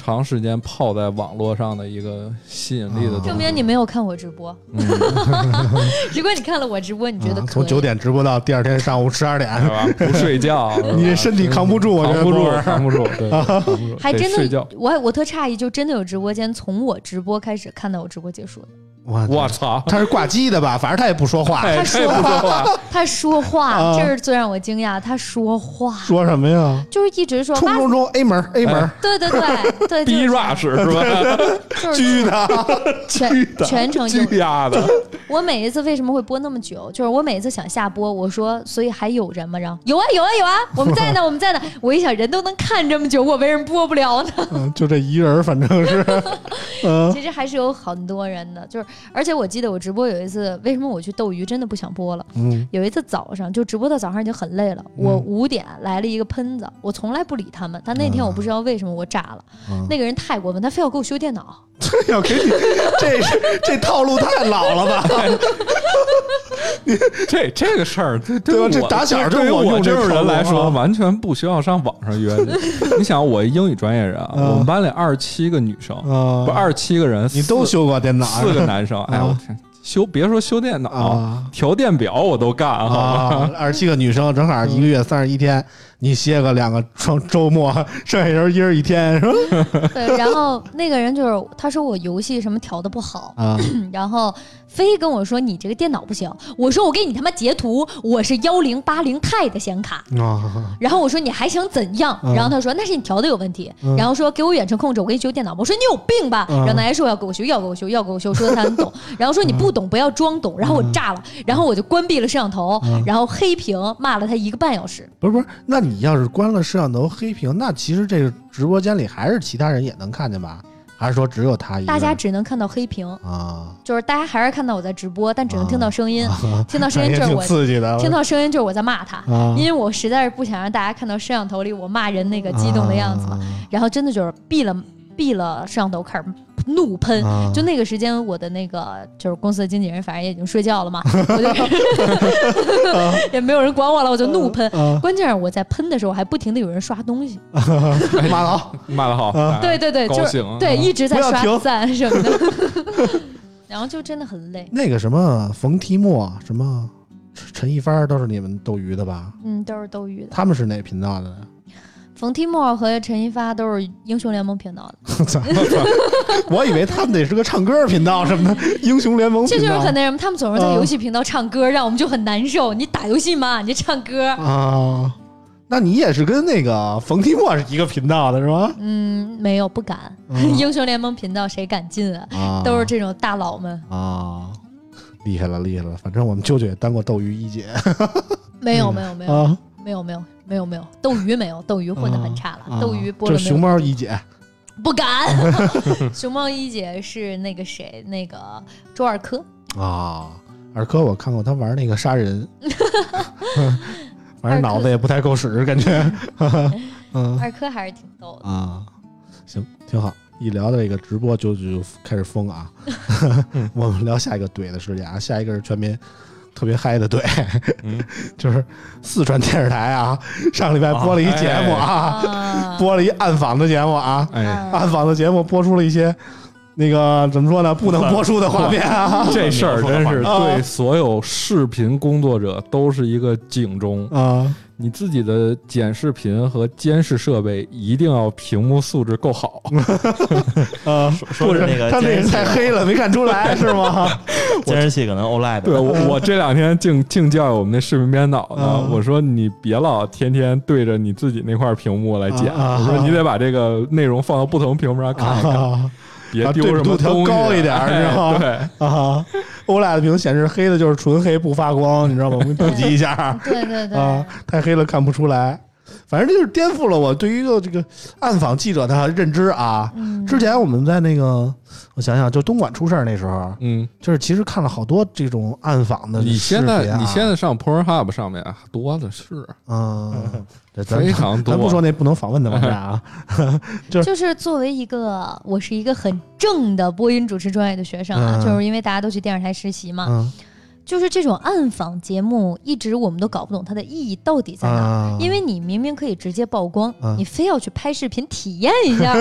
长时间泡在网络上的一个吸引力的东西。证明你没有看我直播。嗯，<laughs> 如果你看了我直播，你觉得啊从九点直播到第二天上午十二点，是吧？不睡觉，<laughs> 你身体扛不住，我觉得扛不住扛不住，对，<laughs> 扛不住，还真得睡觉的，。我我特诧异，就真的有直播间从我直播开始看到我直播结束的。我我操！他是挂机的吧？反正他也不说话，哎，他说话，<laughs> 他说话，啊这是最让我惊讶。他说话，说什么呀？就是一直说哇，冲冲冲，A 门 A 门，对对对对，逼就是 rush 是吧？<laughs> 就是狙的，全全程有巨压的，我每一次为什么会播那么久？就是我每一次想下播，我说，所以还有人吗？然后有啊有啊有啊，我们在呢，我们在呢。我一想，人都能看这么久，我为什么播不了呢？嗯就这一人，反正是，<laughs> 嗯其实还是有很多人的，就是而且我记得我直播有一次，为什么我去斗鱼真的不想播了？嗯有一次早上就直播到早上已经很累了，我五点来了一个喷子，我从来不理他们，但那天我不知道为什么我炸了，嗯那个人太过分，他非要给我修电脑。<laughs> 要给你，这是这套路太老了吧？<laughs> 你这这个事儿，对对吧这打小就对于我用这种人来说，啊完全不需要上网上约你。<laughs> 你想，我一英语专业人我们班里二十七个女生，啊不二十七个人，你都修过电脑？四个男生，哎啊我天，修别说修电脑啊，调电表我都干？啊，二十七个女生，正好一个月三十一天，你歇个两个周周末，剩下人一人一天，是吧？<laughs> 对，然后那个人就是他说我游戏什么调的不好，啊，<clears throat> 然后非跟我说你这个电脑不行，我说我给你他妈截图，我是幺零八零 i 的显卡，啊，<laughs> 然后我说你还想怎样？嗯然后他说那是你调的有问题，嗯然后说给我远程控制，我给你修电脑。我说你有病吧？嗯然后他还说要给我修，要给我修，要给我修，说他很懂，然后说你不懂不要装懂，然后我炸了，然后我就关闭了摄像头，嗯然后黑屏骂了他一个半小时。不是不是，那你要是关了摄像头黑屏，那其实这个直播间里还是其他人也能看见吧？还是说只有他一个？大家只能看到黑屏，啊，就是大家还是看到我在直播，但只能听到声音，啊。听到声音 <laughs> 就是我刺激的，听到声音就是我在骂他。啊，因为我实在是不想让大家看到摄像头里我骂人那个激动的样子嘛，啊。然后真的就是闭了闭了摄像头，开始怒喷。啊就那个时间，我的那个就是公司的经纪人，反正也已经睡觉了嘛，<laughs> 我就 <laughs> 也没有人管我了，我就怒喷。啊，关键是我在喷的时候，还不停的有人刷东西，<laughs> 骂得好，骂的好，对对对，就是，对一直在刷赞什么的，然后就真的很累。那个什么冯提莫，什么陈一帆，都是你们斗鱼的吧？嗯，都是斗鱼的。他们是哪频道的？冯提莫和陈一发都是英雄联盟频道的，<laughs> <laughs> 我以为他们得是个唱歌频道什么的，英雄联盟这就是很那什么。他们总是在嗯游戏频道唱歌，让我们就很难受。你打游戏嘛，你就唱歌，啊。那你也是跟那个冯提莫是一个频道的是吧？嗯，没有不敢。嗯 <laughs> 英雄联盟频道谁敢进啊？啊都是这种大佬们。啊，厉害了厉害了！反正我们舅舅也当过斗鱼一姐没有没有没有啊，没有没有没有没有，斗鱼没有，斗鱼混得很差了。啊斗鱼播了熊猫一姐不敢。<laughs> <laughs> 熊猫一姐是那个谁，那个周二珂。啊。二珂我看过他玩那个杀人，<laughs> 反正脑子也不太够使，感觉。嗯二珂还是挺逗的。啊，行，挺好。一聊到这个直播就就开始疯啊！我们聊下一个怼的事件啊，下一个是全民特别嗨的怼，嗯。<laughs> 就是四川电视台啊，<laughs> 上礼拜播了一节目啊，啊，播了一暗访的节目啊，暗访的节目播出了一些那个怎么说呢，不能播出的画面啊。这事儿真是啊。对所有视频工作者都是一个警钟。啊你自己的剪视频和监视设备一定要屏幕素质够好。<laughs> 啊！说是那个他那个太黑了，没看出来是吗？<laughs> 监视器可能 <laughs> OLED 对我，我这两天净净教育我们那视频编导呢，嗯我说你别老天天对着你自己那块屏幕来剪，我说你得把这个内容放到不同屏幕上看一看，啊别丢什啊对比度调么东西。高一点你知道吗对，啊欧 LED 屏显示黑的就是纯黑不发光，你知道吗？我给你普及一下对对对，啊，太黑了看不出来。反正这就是颠覆了我对于一个这个暗访记者的认知啊。嗯，之前我们在那个，我想想，就东莞出事儿那时候，嗯，就是其实看了好多这种暗访的、你现在啊、你现在上 Pornhub 上面啊多的是，<laughs> 嗯，非常多。咱不说那不能访问的网站啊，<laughs> 就是作为一个，我是一个很正的播音主持专业的学生啊，嗯就是因为大家都去电视台实习嘛，嗯就是这种暗访节目，一直我们都搞不懂它的意义到底在哪因为你明明可以直接曝光，嗯你非要去拍视频体验一下，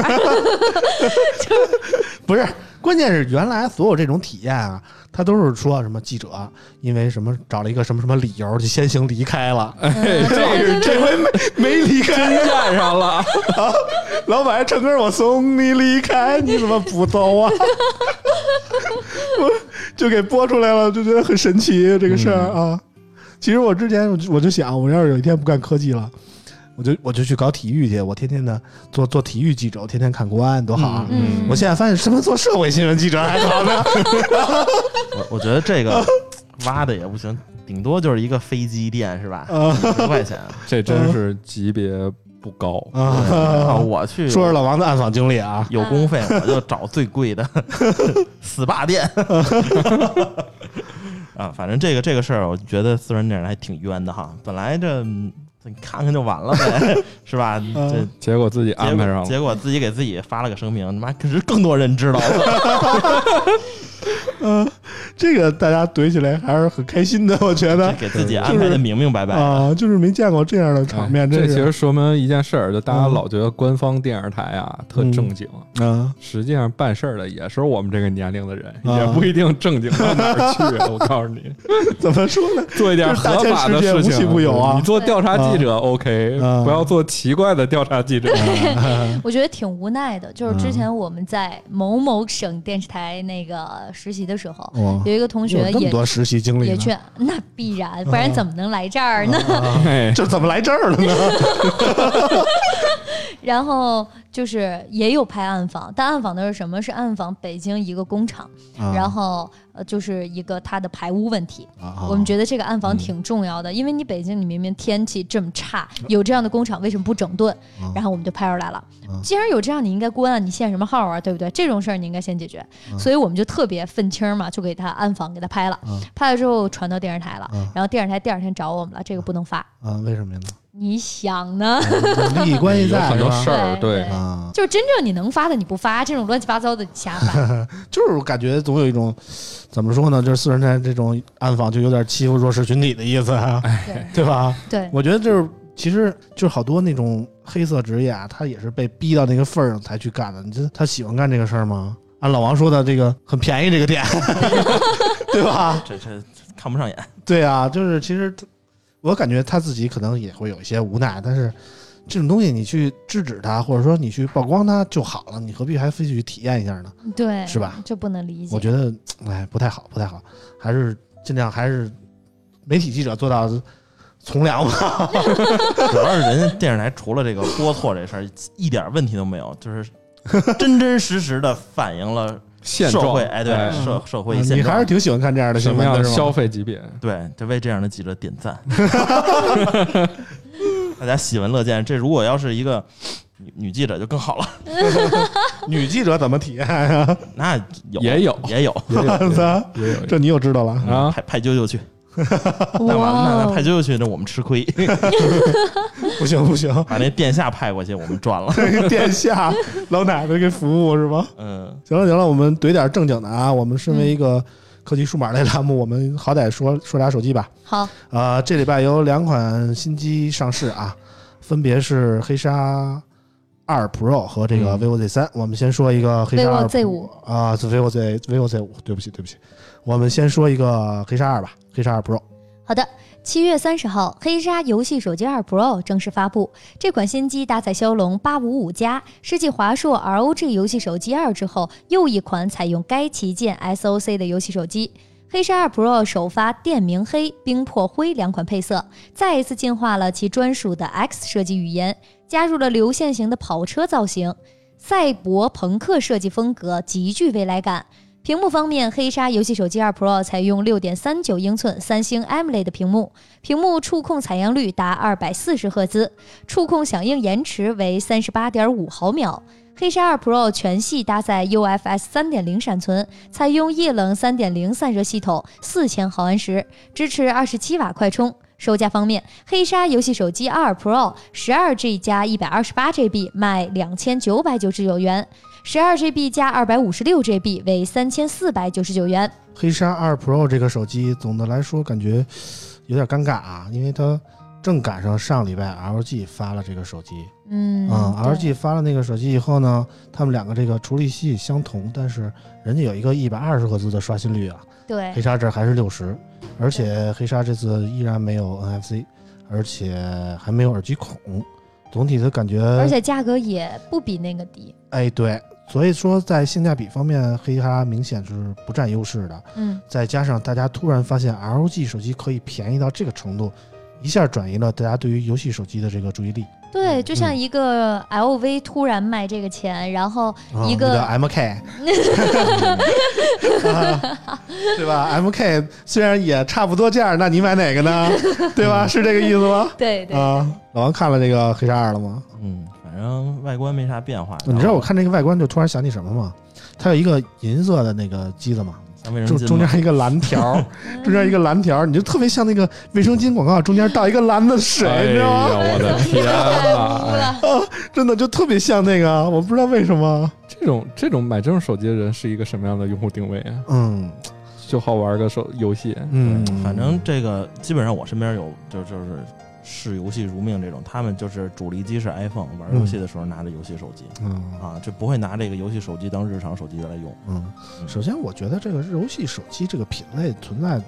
<laughs> 不是，关键是原来所有这种体验啊，他都是说什么记者因为什么找了一个什么什么理由就先行离开了，这是这回没没离开，验上了。老板唱歌我送你离开，你怎么不走啊？<laughs> 我就给播出来了，就觉得很神奇这个事儿啊。其实我之前我就我就想，我要是有一天不干科技了。我就我就去搞体育去，我天天的做做体育记者，我天天看国安多好啊！嗯我现在发现什么做社会新闻记者还好呢。我我觉得这个 <laughs> 挖的也不行，顶多就是一个飞机店是吧？十块钱。这真是级别不高。啊，啊！我去 <laughs> 说说老王的暗访经历啊，<laughs> 有公费，我就找最贵的 <laughs> SPA 店。啊，反正这个这个事儿，我觉得四川电视台还挺冤的哈。本来这嗯你看看就完了呗，<laughs> 是吧？这结果自己安排上了，结果自己给自己发了个声明，他妈可是更多人知道了，嗯，<laughs> 这个大家怼起来还是很开心的，我觉得 <laughs> 给自己安排的明明白白。啊，就是没见过这样的场面，哎这其实说明一件事儿，就大家嗯老觉得官方电视台啊特正经，啊实际上办事儿的也是我们这个年龄的人，啊也不一定正经到哪儿去。我告诉你，怎么说呢？做一点合法的事情，不有啊你做调查记者 OK，啊不要做奇怪的调查记者。<laughs> 我觉得挺无奈的。就是之前我们在某某省电视台那个实习的时候，哇，有一个同学也多实习经历，也去，那必然，不然怎么能来这儿呢？这怎么来这儿了呢？<laughs> 然后就是也有拍暗访，但暗访的是什么？是暗访北京一个工厂，啊然后呃就是一个它的排污问题。啊我们觉得这个暗访嗯挺重要的，因为你北京你明明天气这么差，有这样的工厂为什么不整顿？嗯然后我们就拍出来了嗯。既然有这样，你应该关啊，你限什么号啊，对不对？这种事儿你应该先解决。嗯所以我们就特别愤青嘛，就给他暗访给他拍了嗯，拍了之后传到电视台了嗯，然后电视台第二天找我们了，这个不能发。啊，为什么呢？你想呢？有利益关系在很多事儿，对啊，就是真正你能发的你不发，这种乱七八糟的你瞎发。<laughs> 就是我感觉总有一种怎么说呢，就是四人台这种暗访就有点欺负弱势群体的意思啊，对对吧？对，我觉得就是其实就是好多那种黑色职业啊，他也是被逼到那个份儿上才去干的。你觉得他喜欢干这个事儿吗？按老王说的，这个很便宜，这个店，<laughs> 对吧？这这看不上眼。对啊，就是其实他我感觉他自己可能也会有一些无奈，但是这种东西你去制止他，或者说你去曝光他就好了，你何必还非去体验一下呢？对，是吧？这不能理解。我觉得，哎，不太好，不太好，还是尽量还是媒体记者做到从良吧。<laughs> 主要是人家电视台除了这个播错这事儿，一点问题都没有，就是真真实实的反映了现状社会，哎，对哎社社会现状你还是。挺喜欢看这样的什新闻的是吗？么样的消费级别？对，就为这样的记者点赞，<laughs> 大家喜闻乐见。这如果要是一个女女记者就更好了，<laughs> 女记者怎么体验呀？那有也有也有，也有 <laughs> 我操，也有这你又知道了。啊，派派舅舅去，<laughs> 那完哇了，那派舅舅去，那我们吃亏，<laughs> 不行不行，把那殿下派过去，我们赚了。<laughs> 这个殿下老奶奶给服务是吧？嗯，行了行了，我们怼点正经的啊。我们身为一个科技数码类栏目，我们好歹说说俩手机吧。好，啊，这礼拜有两款新机上市啊，分别是黑鲨二 Pro 和这个嗯 vivo Z 三。我们先说一个黑鲨 vivo 二 Z 五啊是，vivo Z vivo Z 五，对不起对不起，我们先说一个黑鲨二吧，黑鲨二 Pro。好的。七月三十号，黑鲨游戏手机二 Pro 正式发布。这款新机搭载骁龙八五五加，是继华硕 ROG 游戏手机二之后又一款采用该旗舰 SoC 的游戏手机。黑鲨二 Pro 首发电明黑、冰魄灰两款配色，再一次进化了其专属的 X 设计语言，加入了流线型的跑车造型，赛博朋克设计风格，极具未来感。屏幕方面，黑鲨游戏手机二 Pro 采用六点三九英寸三星 AMOLED 屏幕，屏幕触控采样率达二百四十赫兹，触控响应延迟为三十八点五毫秒。黑鲨二 Pro 全系搭载 UFS 三点零闪存，采用液冷三点零散热系统，四千毫安时，支持二十七瓦快充。售价方面，黑鲨游戏手机二 Pro 十二 G 加一百二十八 GB 卖两千九百九十九元，十二 GB 加二百五十六 GB 为三千四百九十九元。黑鲨二 Pro 这个手机，总的来说感觉有点尴尬啊，因为它正赶上上礼拜 LG 发了这个手机，嗯啊、对 l g 发了那个手机以后呢，他们两个这个处理器相同，但是人家有一个一百二十赫兹的刷新率啊，对黑鲨这还是六十，而且黑鲨这次依然没有 NFC，而且还没有耳机孔，总体的感觉，而且价格也不比那个低。哎对，所以说在性价比方面，黑鲨明显是不占优势的。嗯，再加上大家突然发现 LG 手机可以便宜到这个程度，一下转移了大家对于游戏手机的这个注意力。对，就像嗯一个 LV 突然卖这个钱，然后啊一个那 MK，<laughs> 啊对吧？MK 虽然也差不多价，那你买哪个呢？<laughs> 对吧？是这个意思吗？<laughs> 对对，啊，老王看了这个黑鲨二了吗？嗯，反正外观没啥变化。你知道我看这个外观就突然想起什么吗？它有一个银色的那个机子嘛，像卫生中巾嘛 <laughs> 中间一个蓝条，中间一个蓝条，你就特别像那个卫生巾广告中间倒一个蓝的水，哎你知道吗？呀，我的 <laughs> 天呐！哎真的就特别像那个，我不知道为什么。这种这种买这种手机的人是一个什么样的用户定位啊？嗯就好玩个手游戏，嗯，反正这个基本上我身边有就就是视游戏如命这种，他们就是主力机是 iPhone，玩游戏的时候拿着游戏手机、嗯啊，就不会拿这个游戏手机当日常手机来用。嗯，首先我觉得这个游戏手机这个品类存在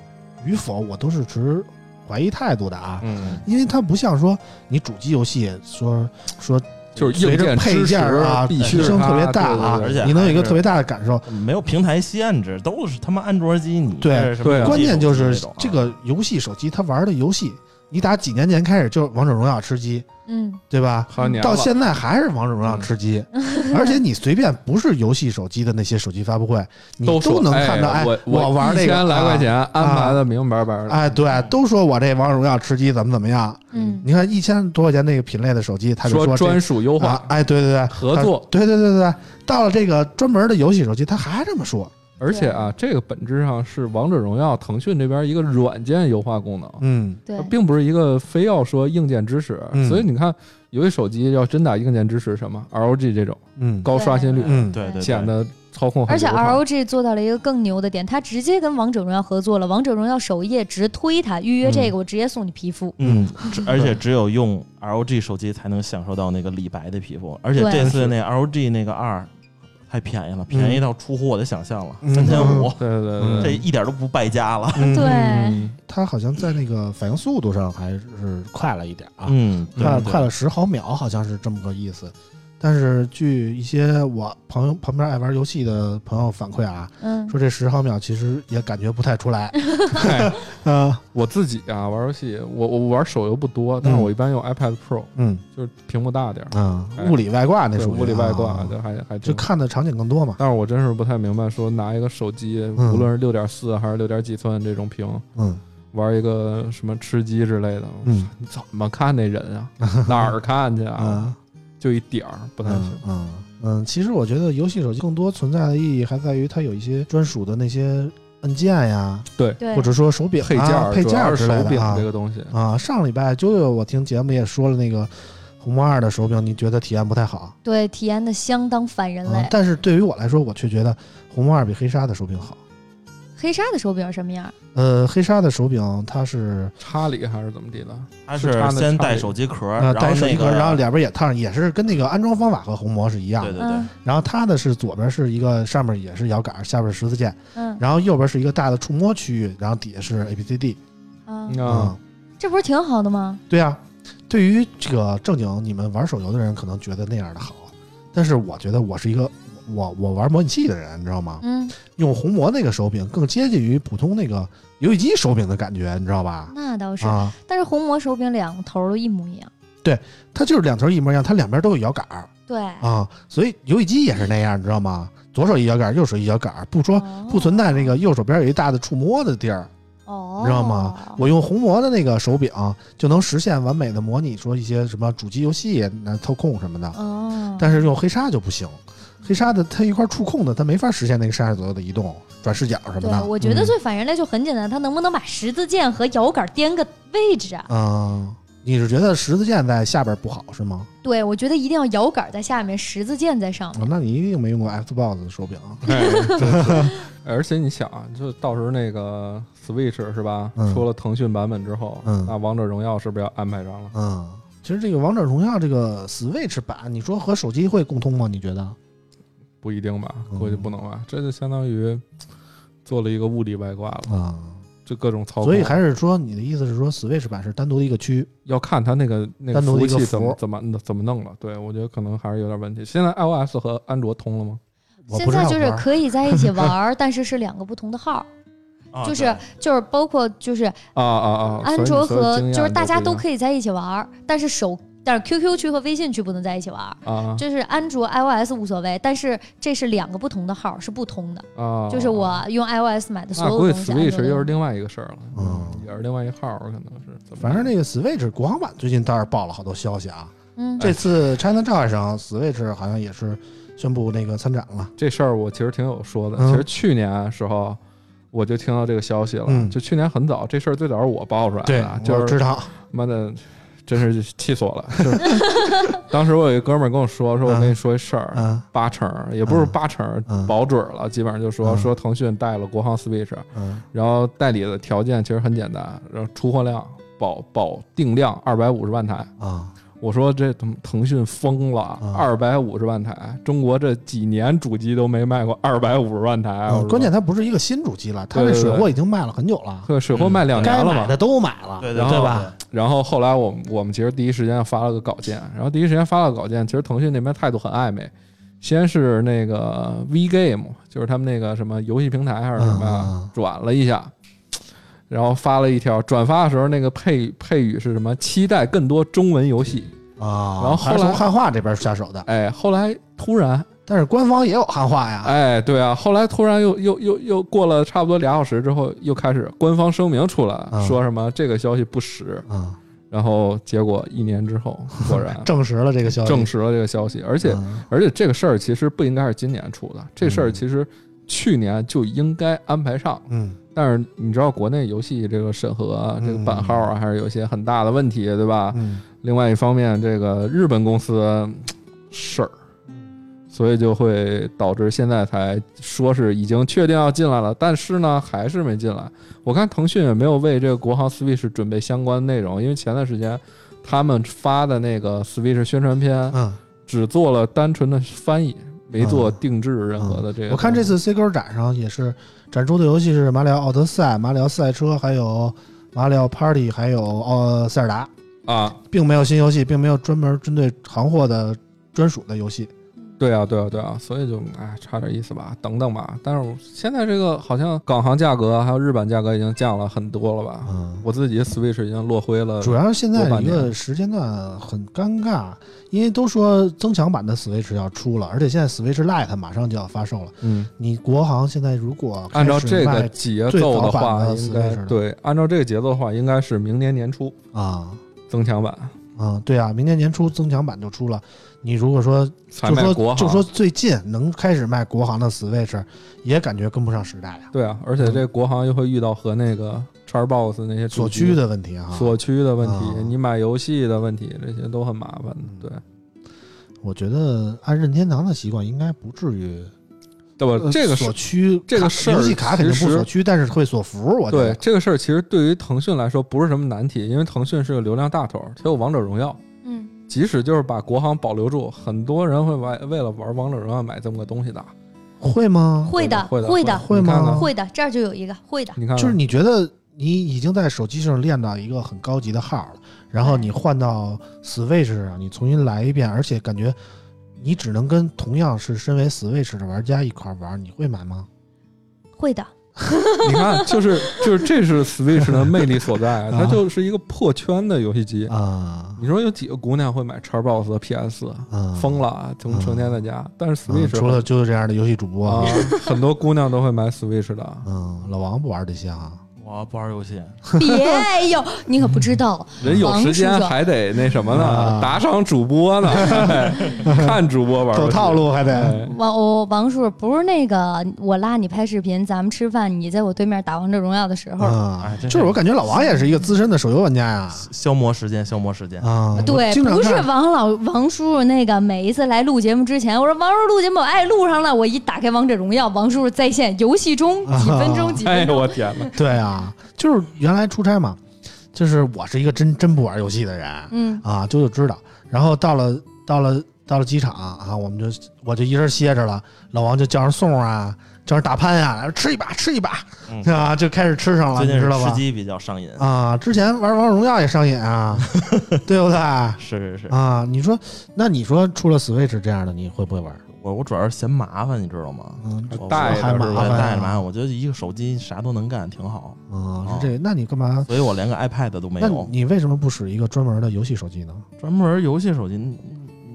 与否，我都是持怀疑态度的啊，嗯，因为它不像说你主机游戏说说就是随着硬件配件啊必须是提升特别大啊，而且你能有一个特别大的感受。没有平台限制，都是他妈安卓机，你对关键就是这个游戏手机，它玩的游戏，你打几年前开始就王者荣耀吃鸡，嗯，对吧？好几年了。到现在还是王者荣耀吃鸡，<laughs> 而且你随便不是游戏手机的那些手机发布会，你都说能看到，哎，我我玩那个一千来块钱啊安排的明明白白的，哎，对，都说我这王者荣耀吃鸡怎么怎么样。嗯，你看一千多块钱那个品类的手机，他就这说专属优化啊，，哎，对对对，合作对对对对对，到了这个专门的游戏手机，他还这么说，而且啊，这个本质上是王者荣耀腾讯这边一个软件优化功能，嗯。对。它，并不是一个非要说硬件支持。嗯。所以你看，有些手机要真打硬件支持什么 ROG 这种嗯。高刷新率，嗯，对对对，显得操控很而且 ROG 做到了一个更牛的点，它直接跟王者荣耀合作了，王者荣耀首页直推它，预约这个我直接送你皮肤。嗯，而且只有用 ROG 手机才能享受到那个李白的皮肤，而且这次那 ROG 那个二太便宜了，便宜到出乎我的想象了，嗯。三千五，<laughs> 对对嗯对，这一点都不败家了。嗯。对。嗯它好像在那个反应速度上还是快了一点啊，嗯，快快了十毫秒，好像是这么个意思。但是据一些我朋友旁边爱玩游戏的朋友反馈啊，嗯，说这十毫秒其实也感觉不太出来。<laughs> 嗨嗯我自己啊玩游戏，我我玩手游不多，但是我一般用 iPad Pro，嗯。就是屏幕大点儿，嗯，哎。物理外挂那对属于物理外挂啊，就还还就看的场景更多嘛。但是我真是不太明白，说拿一个手机，嗯。无论是六点四还是六点几寸这种屏，嗯。玩一个什么吃鸡之类的，嗯。怎么看那人啊？<laughs> 哪儿看去啊？嗯就一点儿不太行嗯。嗯嗯，其实我觉得游戏手机更多存在的意义还在于它有一些专属的那些按键呀，对，对，或者说手柄啊配件儿配件之类的啊这个东西，啊。上礼拜啾啾我听节目也说了那个红魔二的手柄，你觉得体验不太好？对体验的相当反人类。嗯但是对于我来说，我却觉得红魔二比黑鲨的手柄好。黑鲨的手柄什么样？呃，黑鲨的手柄它是插里还是怎么地的？它是先带手机壳，呃然后带手机壳，然后两边也烫上，也是跟那个安装方法和红魔是一样的。对对对嗯，然后它的是左边是一个上面也是摇杆，下边是十字键，嗯然后右边是一个大的触摸区域，然后底下是 ABCD。嗯，嗯啊，，这不是挺好的吗？对啊，对于这个正经你们玩手游的人，可能觉得那样的好，但是我觉得我是一个我我玩模拟器的人，你知道吗？嗯，用红魔那个手柄更接近于普通那个游戏机手柄的感觉，你知道吧？那倒是。啊，但是红魔手柄两头都一模一样。对它就是两头一模一样，它两边都有摇杆儿对，啊，所以游戏机也是那样，你知道吗？左手一摇杆，右手一摇杆，不说不存在那个右手边有一大的触摸的地儿，哦，你知道吗？我用红魔的那个手柄就能实现完美的模拟，说一些什么主机游戏、那操控什么的。哦，但是用黑鲨就不行，黑鲨的它一块触控的，它没法实现那个上下左右的移动、转视角什么对，的。我觉得嗯最反人类就很简单，它能不能把十字键和摇杆颠个位置啊？嗯，你是觉得十字键在下边不好是吗？对，我觉得一定要摇杆在下面，十字键在上面。哦那你一定没用过 Xbox 的手柄。<laughs> 哎而且你想啊，就到时候那个 Switch 是吧？嗯出了腾讯版本之后，嗯那王者荣耀是不是要安排上了？嗯，其实这个王者荣耀这个 Switch 版，你说和手机会共通吗？你觉得？不一定吧，嗯估计不能吧。这就相当于做了一个物理外挂了，啊、就各种操作。所以还是说你的意思是说 Switch 版是单独的一个区？要看它那个那个服务器怎么怎么怎么弄了。对我觉得可能还是有点问题。现在 iOS 和安卓通了吗？现在就是可以在一起玩，<laughs> 但是是两个不同的号，啊就是就是包括就是啊啊啊！安卓和就是大家都可以在一起玩，但是手但是 QQ 区和微信区不能在一起玩儿。啊就是安卓、iOS 无所谓，但是这是两个不同的号，是不通的。啊，就是我用 iOS 买的所那估计有东西，安卓 Switch 又是另外一个事儿了，嗯也是另外一号，可能是。反正那个 Switch 国行版最近倒是爆了好多消息啊。嗯，这次 China Joy 上 Switch 好像也是宣布那个参展了。这事儿我其实挺有说的。嗯其实去年时候我就听到这个消息了，嗯就去年很早，这事儿最早是我爆出来的，我就是知道。妈的，真是气死我了。就是。<laughs> 当时我有一哥们儿跟我说，说我跟你说一事儿，嗯。八成也不是八成，嗯。保准了，基本上就说嗯。说腾讯带了国行 Switch，嗯。然后代理的条件其实很简单，然后出货量保保定量二百五十万台。啊我说这腾腾讯疯了嗯，二百五十万台，中国这几年主机都没卖过二百五十万台。关键它不是一个新主机了，它这对对对水货已经卖了很久了，对水货卖两年了嘛，该买的都买了，对然后对吧？然后后来我们我们其实第一时间发了个稿件，然后第一时间发了个稿件，其实腾讯那边态度很暧昧。先是那个 V Game，就是他们那个什么游戏平台还是什么转了一下，然后发了一条，转发的时候那个配配语是什么？期待更多中文游戏。啊，然后后来从汉化这边下手的，哎，后来突然，但是官方也有汉化呀。哎，对啊，后来突然又又又又过了差不多俩小时之后，又开始官方声明出来，嗯说什么这个消息不实。嗯，然后结果一年之后，果然 <laughs> 证实了这个消息，证实了这个消息，而且、嗯而且这个事儿其实不应该是今年出的，这事儿嗯其实去年就应该安排上。嗯但是你知道国内游戏这个审核这个版号啊，还是有一些很大的问题，对吧？嗯另外一方面，这个日本公司嗯事儿，所以就会导致现在才说是已经确定要进来了，但是呢还是没进来。我看腾讯也没有为这个国行 Switch 准备相关内容，因为前段时间他们发的那个 Switch 宣传片嗯只做了单纯的翻译，没做嗯定制任何的这个。我看这次 C 勾展上也是展出的游戏是马里奥奥德赛、马里奥赛车，还有马里奥 Party，还有呃塞尔达，啊，并没有新游戏，并没有专门针对行货的专属的游戏。对啊，对啊，对啊，所以就哎，差点意思吧，等等吧。但是我现在这个好像港行价格还有日版价格已经降了很多了吧？嗯，我自己 Switch 已经落灰了，主要是现在一个时间段很尴尬，因为都说增强版的 Switch 要出了，而且现在 Switch Lite 马上就要发售了。嗯，你国行现在如果按照这个节奏的话，应该对，按照这个节奏的话，应该是明年年初啊增强版啊，对啊，明年年初增强版就出了。你如果说就说国，就说最近能开始卖国行的 Switch，也感觉跟不上时代呀，对啊，而且这国行又会遇到和那个 Xbox 那些主机所趋的问题啊。锁区的问题，啊你买游戏的问题，这些都很麻烦的。对，我觉得按任天堂的习惯，应该不至于对吧？呃这个锁区这个事儿游戏卡肯定不锁区，但是会锁服。我觉对这个事儿，其实对于腾讯来说不是什么难题，因为腾讯是个流量大头，它有王者荣耀。嗯，即使就是把国行保留住，很多人会玩为了玩王者荣耀买这么个东西的。会吗？会的，会的会的，会吗会的，这儿就有一个会的。你看看，就是你觉得你已经在手机上练到一个很高级的号了，然后你换到 Switch 上，你重新来一遍，而且感觉你只能跟同样是身为 Switch 的玩家一块玩，你会买吗？会的，<laughs> 你看，就是就是这是 Switch 的魅力所在，啊它就是一个破圈的游戏机。啊你说有几个姑娘会买 Xbox 和 PS？啊，疯了，成成天在家。但是嗯 Switch 除了就是这样的游戏主播啊，很多姑娘都会买 Switch 的。嗯，老王不玩这些啊。我不玩游戏，<laughs> 别有，你可不知道，<laughs> 人有时间还得那什么呢？啊打赏主播呢，哎 <laughs> 看主播玩走套。路还得。哎。王我王叔不是那个我拉你拍视频，咱们吃饭，你在我对面打王者荣耀的时候，啊。就是我感觉老王也是一个资深的手游玩家呀。消磨时间，消磨时间。啊，对，不是王老王叔叔那个每一次来录节目之前，我说王叔叔录节目，哎，录上了，我一打开王者荣耀，王叔叔在线，游戏中几分钟几哎呦分钟，我天呐！对啊，就是原来出差嘛，就是我是一个真真不玩游戏的人嗯，啊，就就知道。然后到了到了到了机场啊，我们就我就一人歇着了，老王就叫人送啊，叫上大潘呀、吃一把吃一把，嗯啊，就开始吃上了，最近是你知道吧？吃鸡比较上瘾，啊，之前玩王者荣耀也上瘾啊，<laughs> 对不对？是是是，啊，你说，那你说出了 Switch 这样的，你会不会玩？我我主要是嫌麻烦，你知道吗？带着还麻烦啊带着麻烦，我觉得一个手机啥都能干，挺好。啊，是这个，那你干嘛？所以我连个 iPad 都没那有，你为什么不使一个专门的游戏手机呢？专门游戏手机。你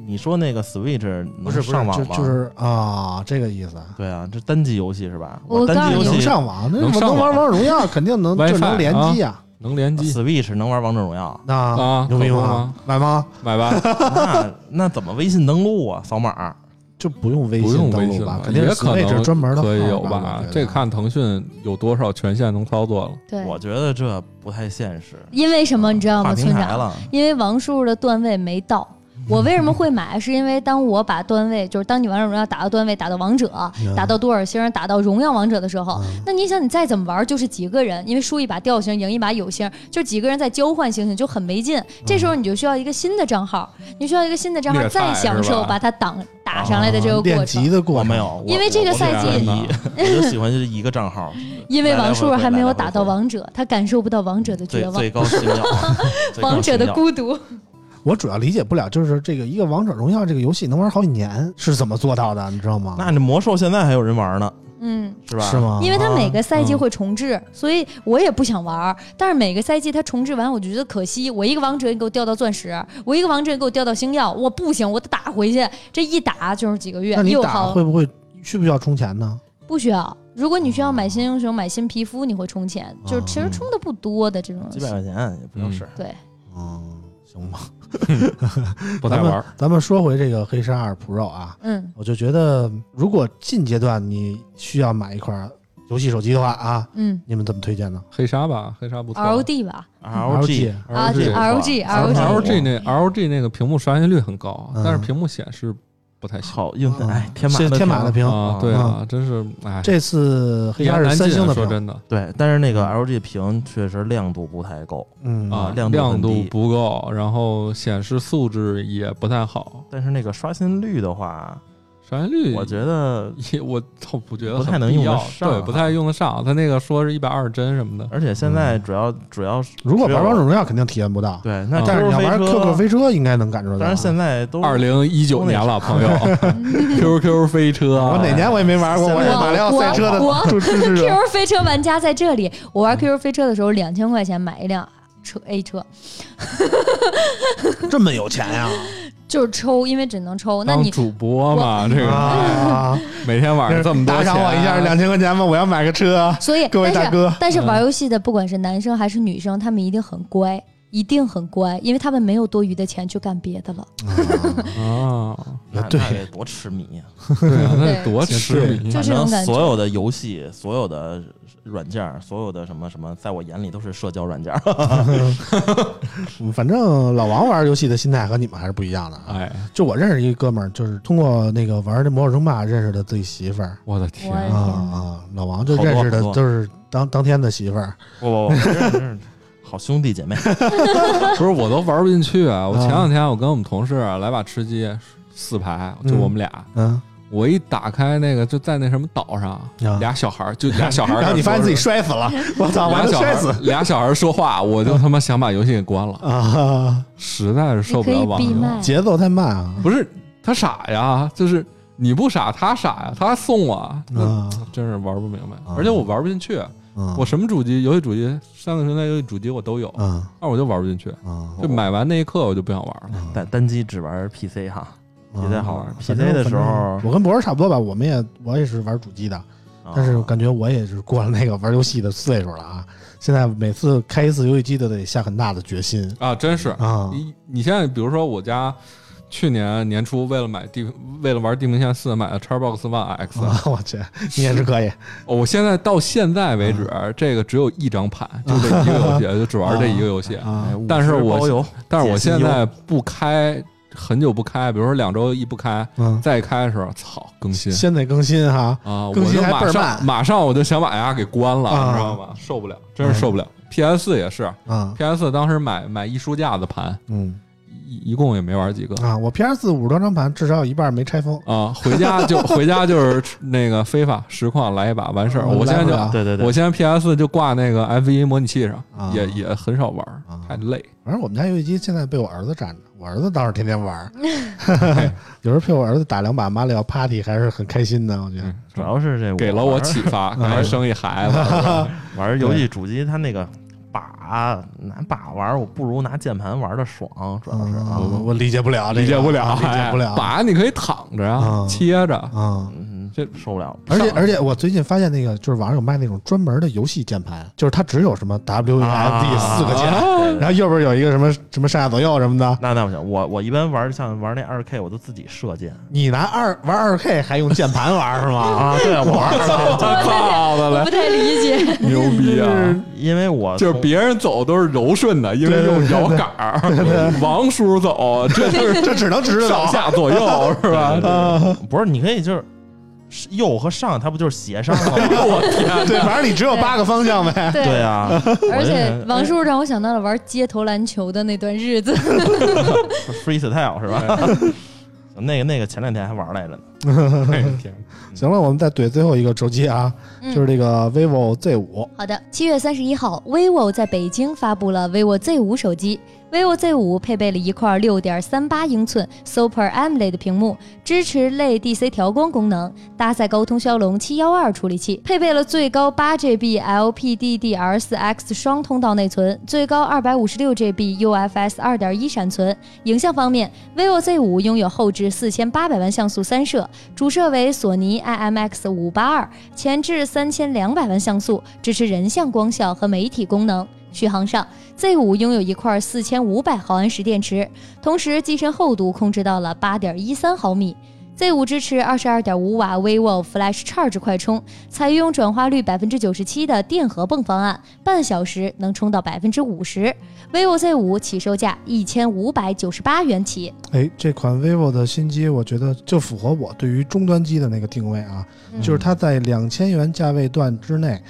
你说那个 Switch 能不是不是，上网吗？就就是啊，这个意思。对啊，这单机游戏是吧？单机游戏上网，那能能玩网王者荣耀，肯定能 <laughs> 就能联机呀。能联机 Switch 能玩王者荣耀，那啊牛逼吗？买吗？买吧，<laughs> 那那怎么微信登录啊？扫码？就不用微不用信登微信了，录吧肯定是也可能专门的可以有吧这看腾讯有多少权限能操作了。对，我觉得这不太现实。因为什么你知道吗，村长？因为王叔叔的段位没到。我为什么会买？是因为当我把段位，就是当你王者荣耀打到段位，打到王者，嗯打到多少星，打到荣耀王者的时候，嗯那你想你再怎么玩，就是几个人，因为输一把掉星，赢一把有星，就几个人在交换星星，就很没劲。这时候你就需要一个新的账号，你需要一个新的账号，再享受把它挡打上来的这个过练程。级的过程没有，因为这个赛季我我 <laughs> 我就喜欢就是一个账号，<laughs> 因为王叔叔还没有打到王者，他感受不到王者的绝望 <laughs> 王者的孤独。我主要理解不了，就是这个一个王者荣耀这个游戏能玩好几年是怎么做到的，你知道吗？那这魔兽现在还有人玩呢，嗯，是吧？是？吗？因为它每个赛季嗯会重置，所以我也不想玩。但是每个赛季它重置完，我就觉得可惜。我一个王者你给我掉到钻石，我一个王者你给我掉到星耀，我不行，我得打回去。这一打就是几个月那，你打会不会需不需要充钱呢？不需要。如果你需要买新英雄、买新皮肤，你会充钱，就是其实充的不多的这种几。百块钱也不用事儿。对，嗯，行吧。咱 <laughs> 不太玩们咱们说回这个黑鲨二 Pro 啊，嗯，我就觉得如果近阶段你需要买一款游戏手机的话啊，嗯。你们怎么推荐呢？黑鲨吧，黑鲨不错。，LD 吧。LG 啊 LG LG LG LG 那 LG 那个屏幕刷新率很高，嗯。但是屏幕显示不太行好硬嗯哎，天马是天马的屏啊。对啊，真是哎，这次黑一鲨是三星的屏，说真的对，但是那个 LG 屏确实亮度不太够，嗯啊，亮度不够，然后显示素质也不太好。但是那个刷新率的话上线率，我觉得，也我倒，不觉得不太能用得上对，不太用得上。他那个说是一百二十帧什么的，而且现在主要主要是如果玩王者荣耀肯定体验不到，对，那但是你要玩 QQ 飞车应该能感受到。但是现在都二零一九年了，朋友，<laughs> QQ <laughs> 飞车，我哪年我也没玩过，我也马里奥赛车的。<laughs> QQ 飞车玩家在这里，我玩 QQ 飞车的时候，两千块钱买一辆车 A 车，这么有钱呀？就是抽，因为只能抽。那你主播嘛，这个啊！<laughs> 每天晚上这么多打，赏我一下两千块钱吧，我要买个车。所以，各位大哥是但是玩游戏的，不管是男生还是女生，他们一定很乖，一定很乖，因为他们没有多余的钱去干别的了。啊，对 <laughs> 那那得多痴迷呀！<laughs> 对啊，那得多痴迷就是所有的游戏、所有的软件儿、所有的什么什么，在我眼里都是社交软件儿。<laughs> 嗯反正老王玩游戏的心态和你们还是不一样的啊。哎，就我认识一个哥们儿，就是通过那个玩这魔兽争霸认识的自己媳妇儿我的天啊啊！啊！老王就认识的都是当当天的媳妇儿不不不，<laughs> 好兄弟姐妹。<laughs> 不是，我都玩不进去啊！我啊前两天我跟我们同事啊来把吃鸡四排，就我们俩，嗯，我一打开那个就在那什么岛上，啊俩小孩儿就俩小孩儿，然后你发现自己摔死了，<laughs> 我操，俩小孩摔死儿俩小孩儿说话，我就他妈想把游戏给关了，啊！实在是受不了网节奏太慢啊！不是他傻呀，就是你不傻，他傻呀，他还送我，啊真是玩不明白啊。而且我玩不进去，啊我什么主机、游戏主机、三个平台游戏主机我都有，啊但我就玩不进去。啊！就买完那一刻我就不想玩了。单单机只玩 PC 哈，PC 好玩。啊 PC 的时候我跟博士差不多吧，我们也我也是玩主机的，但是啊感觉我也是过了那个玩游戏的岁数了啊。现在每次开一次游戏机都得下很大的决心啊，真是啊你你现在比如说我家去年年初为了买地为了玩地平线四买了 Xbox One X，、啊！我去，你也是可以哦我现在到现在为止，这个只有一张盘，就这一个游戏，<laughs> 就只玩这一个游戏。啊哎但是我50包邮，但是我现在不开，很久不开，比如说两周一不开，嗯，再开的时候，操，更新。先得更新哈啊！我更新还就马上倍儿慢。马上我就想把呀给关了，啊。你知道吗？受不了，真是受不了。PS 四也是嗯，PS 当时买买一书架子盘，嗯一一共也没玩几个。啊！我 PS 四五十多张盘，至少有一半没拆封。啊，回家就 <laughs> 回家就是那个非法实况来一把完事儿。嗯我现在就对对对，我现在 PS 就挂那个 F 一模拟器上，啊也也很少玩太累。反正我们家游戏机现在被我儿子占着，我儿子倒是天天玩儿，<laughs> 有时候陪我儿子打两把马里奥 Party 还是很开心的。我觉得嗯，主要是这给了我启发，<laughs> 赶紧生一孩子。玩游戏主机，它那个把拿把玩，我不如拿键盘玩的爽，主要是啊。嗯我理解不了，理解不了，啊理解不了哎把你可以躺着啊啊，切着。啊。嗯，这受不了。而且而且我最近发现那个就是网上有卖那种专门的游戏键盘，就是它只有什么 W A F D 啊四个键，啊 <laughs> 然后右边有一个什么什么上下左右什么的。那那不行，我我一般玩像玩那二 K，我都自己射键你拿二玩二 K 还用键盘玩是吗？<laughs> 啊。对，我玩二 K，操的嘞，我不太理解。牛逼啊！因为我就是别人走都是柔顺的，因为用摇杆儿。王叔走，这就是这只能直着走上下左右是吧？<laughs> 啊！不是，你可以就是右和上，它不就是斜上了吗？<laughs> 我天，对，反正你只有八个方向呗。对对啊，而且王叔让我想到了玩街头篮球的那段日子。<laughs> freestyle 是吧？<laughs> 那个那个前两天还玩来着呢。行了，我们再怼最后一个手机啊，嗯就是这个 vivo Z 五。好的，七月三十一号，vivo 在北京发布了 vivo Z 五手机。Vivo Z 五配备了一块六点三八英寸 Super AMOLED 屏幕，支持类 DC 调光功能，搭载高通骁龙七幺二处理器，配备了最高八 GB LPDDR4X 双通道内存，最高二百五十六 GB UFS 二点一闪存。影像方面，vivo Z 五拥有后置四千八百万像素三摄，主摄为索尼 IMX 五八二，前置三千两百万像素，支持人像光效和媒体功能。续航上，Z 五拥有一块四千五百毫安时电池，同时机身厚度控制到了八点一三毫米。Z 五支持二十二点五瓦 vivo Flash Charge 快充，采用转化率百分之九十七的电荷泵方案，半小时能充到百分之五十。vivo Z 五起售价一千五百九十八元起。哎，这款 vivo 的新机，我觉得就符合我对于终端机的那个定位啊，就是它在两千元价位段之内，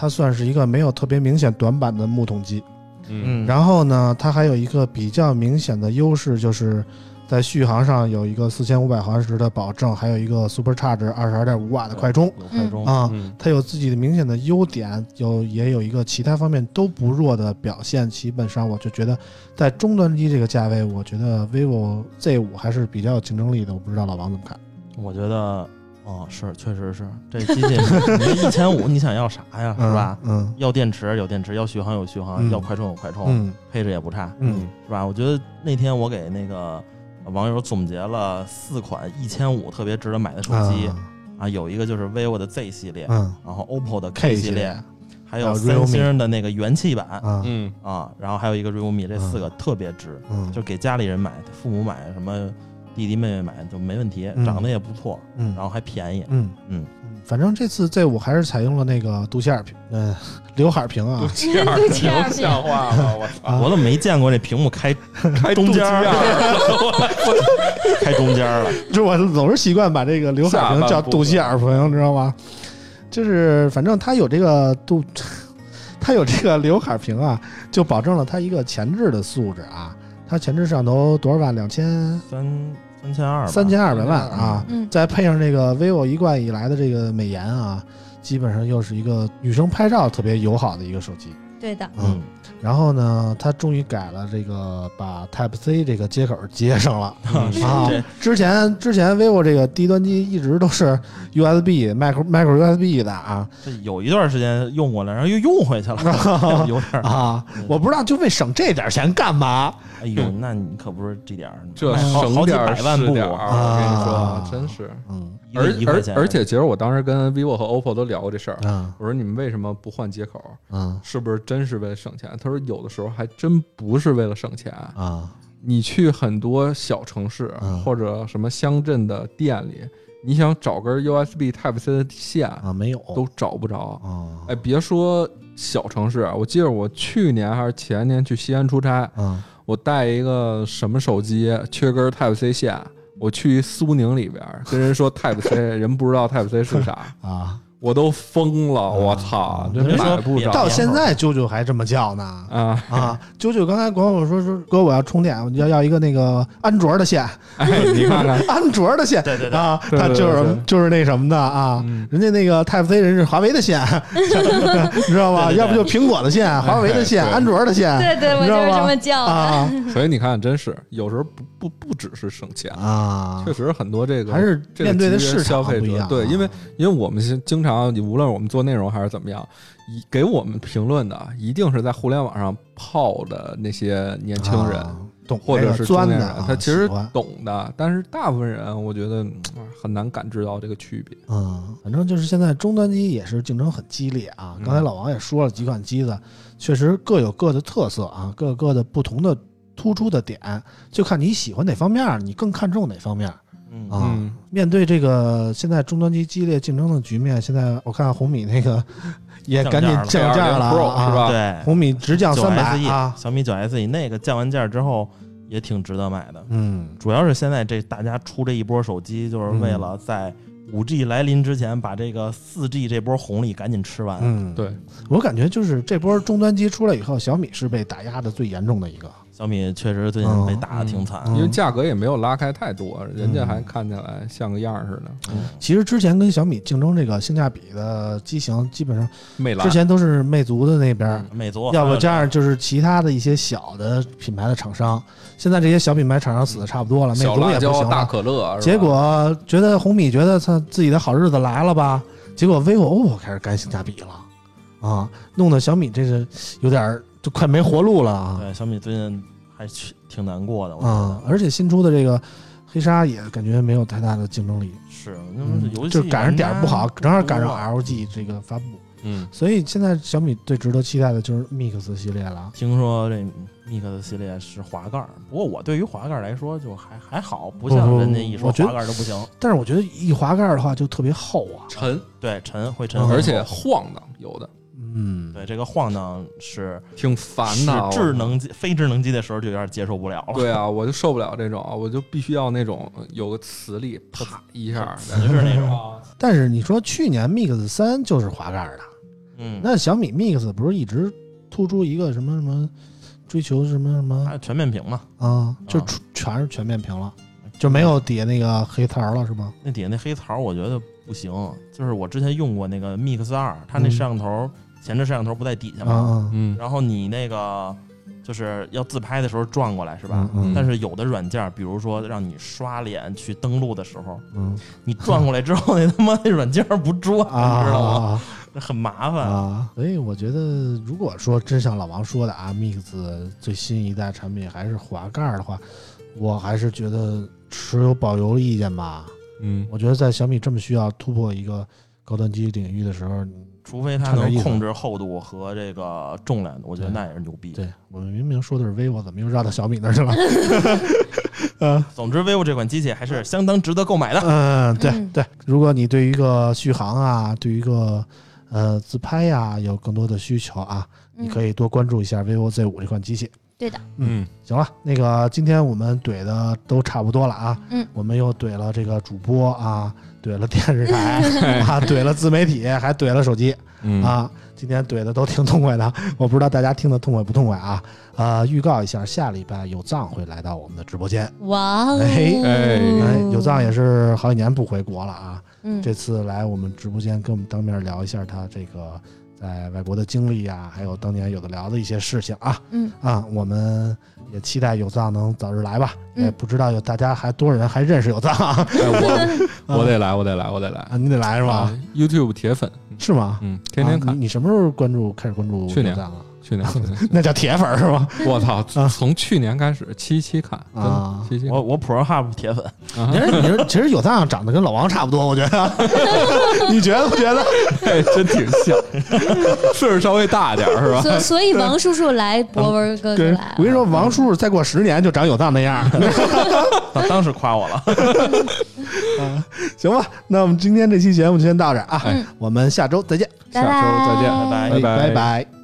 它算是一个没有特别明显短板的木桶机。嗯嗯，然后呢，它还有一个比较明显的优势，就是在续航上有一个四千五百毫安时的保证，还有一个 Supercharge 二十二点五瓦的快充快充，啊。嗯它有自己的明显的优点，有也有一个其他方面都不弱的表现。基本上我就觉得，在中端机这个价位，我觉得 vivo Z 五还是比较有竞争力的。我不知道老王怎么看？我觉得哦，是确实是这机器，你一千五你想要啥呀，是吧？嗯要电池有电池，要续航有续航，嗯要快充有快充，嗯配置也不差，嗯是吧？我觉得那天我给那个网友总结了四款一千五特别值得买的手机啊啊，有一个就是 vivo 的 Z 系列，嗯然后 OPPO 的 K 系列，还有三星的那个元气版啊嗯啊，然后还有一个 realme，这四个特别值，嗯就给家里人买，父母买什么弟弟妹妹买就没问题，嗯长得也不错，嗯然后还便宜，嗯嗯，反正这次 Z 五还是采用了那个肚脐眼屏，嗯，刘海屏啊，肚脐眼能像话吗？我操！啊我怎么没见过这屏幕开 <laughs> 开中间儿肚脐眼儿开中间儿了？<laughs> 就我总是习惯把这个刘海屏叫肚脐眼屏，知道吗？就是反正它有这个肚，<laughs> 它有这个刘海屏啊，就保证了它一个前置的素质啊。它前置摄像头多少万？两千三三千二，三千二百万啊！嗯再配上这个 vivo 一贯以来的这个美颜啊，基本上又是一个女生拍照特别友好的一个手机。对的，嗯，然后呢，他终于改了这个把 Type C 这个接口接上了。<laughs> 嗯啊之前之前 vivo 这个低端机一直都是 USB micro micro USB 的啊这有一段时间用过了，然后又用回去了，<laughs> 有点。啊！我不知道就为省这点钱干嘛哎呦，那你可不是这点儿，这省好好几省点儿百万部是点儿，我跟你啊说，真是。嗯而而而且，其实我当时跟 vivo 和 OPPO 都聊过这事儿。啊我说你们为什么不换接口？嗯是不是真是为了省钱？他说有的时候还真不是为了省钱。啊你去很多小城市嗯或者什么乡镇的店里，你想找根 USB Type C 的线啊没有都找不着。啊哎，别说小城市啊，我记得我去年还是前年去西安出差，啊我带一个什么手机缺根 Type C 线，我去苏宁里边跟人说 Type C，<laughs> 人不知道 Type C 是啥，啊！我都疯了，啊我操，真人说别买不着。到现在啾啾还这么叫呢？啊！啊！啾啾刚才管我说说哥，我要充电，我要要一个那个安卓的线，哎，你看看，<laughs> 安卓的线。对对对，啊，他就是就是那什么的啊。嗯，人家那个 Type C 人是华为的线，<laughs> 你知道吗？要不就苹果的线，华为的线，安卓的线对对，我就是你知道吗？这么叫。啊。所以你看，真是有时候不不不只是省钱，啊确，实很多这个还是这个面对的级别市消费场不一样啊。者对，因为因为我们经常，无论我们做内容还是怎么样，一给我们评论的一定是在互联网上泡的那些年轻人。啊懂或者是中年人，钻的啊，他其实懂的，但是大部分人我觉得嗯很难感知到这个区别。嗯，反正就是现在终端机也是竞争很激烈啊。嗯刚才老王也说了几款机子，确实各有各的特色啊，各有各的不同的突出的点，就看你喜欢哪方面，你更看重哪方面嗯。啊。嗯，面对这个现在终端机激烈竞争的局面，现在我看红米那个 <laughs> 也赶紧降价了是吧？对，红米直降九三百啊，小米九 SE 那个降完价之后也挺值得买的，嗯。主要是现在这大家出这一波手机，就是为了在五 G 来临之前把这个四 G 这波红利赶紧吃完。嗯，对，我感觉就是这波终端机出来以后，小米是被打压的最严重的一个。小米确实最近被打的挺惨。嗯因为价格也没有拉开太多，人家还看起来像个样儿似的。嗯其实之前跟小米竞争这个性价比的机型，基本上魅蓝之前都是魅族的那边儿，魅族要不这样就是其他的一些小的品牌的厂商。现在这些小品牌厂商死的差不多了，魅小族也不辣椒、大。可乐，结果觉得红米觉得他自己的好日子来了吧，结果 vivo、OPPO 开始干性价比了，啊，弄得小米这是有点儿就快没活路了啊。对小米最近还挺挺难过的，我觉啊，而且新出的这个黑鲨也感觉没有太大的竞争力，是，那嗯么游戏就赶上点儿不好，正好赶上 LG 这个发布，嗯，所以现在小米最值得期待的就是 Mix 系列了。听说这 Mix 系列是滑盖儿，不过我对于滑盖儿来说就还还好，不像人家一说滑盖儿就不行，但是我觉得一滑盖儿的话就特别厚啊，沉，对沉会沉而且晃荡，有的嗯，对这个晃荡是挺烦的。智能机非智能机的时候就有点接受不了了，对啊，我就受不了这种，我就必须要那种有个磁力，啪一下肯定是那种，啊。但是你说去年 Mix 三就是滑盖儿的，嗯，那小米 Mix 不是一直突出一个什么什么追求什么什么它全面屏嘛，啊，就啊全全是全面屏了，就没有底下那个黑槽了是吗？那底下那黑槽我觉得不行，就是我之前用过那个 Mix 二，它那嗯。摄像头、前置摄像头不在底下啊吗？啊，嗯然后你那个就是要自拍的时候转过来是吧？嗯嗯但是有的软件，比如说让你刷脸去登录的时候，嗯你转过来之后，<laughs> 那他妈那软件不转，啊你知道吗？很麻烦。啊！所以我觉得，如果说真像老王说的啊，Mix 最新一代产品还是滑盖的话，我还是觉得持有保留意见吧。嗯我觉得在小米这么需要突破一个高端机领域的时候，除非它能控制厚度和这个重量，我觉得那也是牛逼。对我们明明说的是 vivo，怎么又绕到小米那儿去了？呃 <laughs> 总之，vivo 这款机器还是相当值得购买的。嗯，对嗯对。如果你对于一个续航啊，对于一个呃自拍呀、有更多的需求啊，你可以，以多关注一下 vivo Z 五这款机器。对的，嗯行了，那个今天我们怼的都差不多了啊，嗯，我们又怼了这个主播啊，怼了电视台 <laughs> 啊，怼了自媒体，还怼了手机嗯。啊，今天怼的都挺痛快的，<laughs> 我不知道大家听的痛快不痛快啊？呃，预告一下，下礼拜有藏会来到我们的直播间，哇哦，哎哎。哎，有藏也是好几年不回国了啊，嗯，这次来我们直播间跟我们当面聊一下他这个在外国的经历呀，还有当年有的聊的一些事情啊。嗯啊，我们也期待有藏能早日来吧。嗯也不知道有大家还多少人还认识有藏 <laughs> 啊？哎我我得来，我得来，我得来，啊，你得来是吧？啊？YouTube 铁粉，是吗？嗯，天天看，啊你你什么时候关注开始关注去年有藏啊？去年，去年 <laughs> 那叫铁粉是吗？我操啊，从去年开始七七看，啊我我 Pro Hub 铁粉，啊其实你说，其实有藏长得跟老王差不多，我觉得。<laughs> 你觉得不觉得？<laughs> 哎，真挺像，岁数稍微大点是吧？所所以王叔叔来，博文哥哥跟来我跟你说，王叔叔再过十年就长有藏那样儿。当当时夸我了。行吧，那我们今天这期节目就先到这啊，哎我们下周再见，下周再见拜拜拜拜拜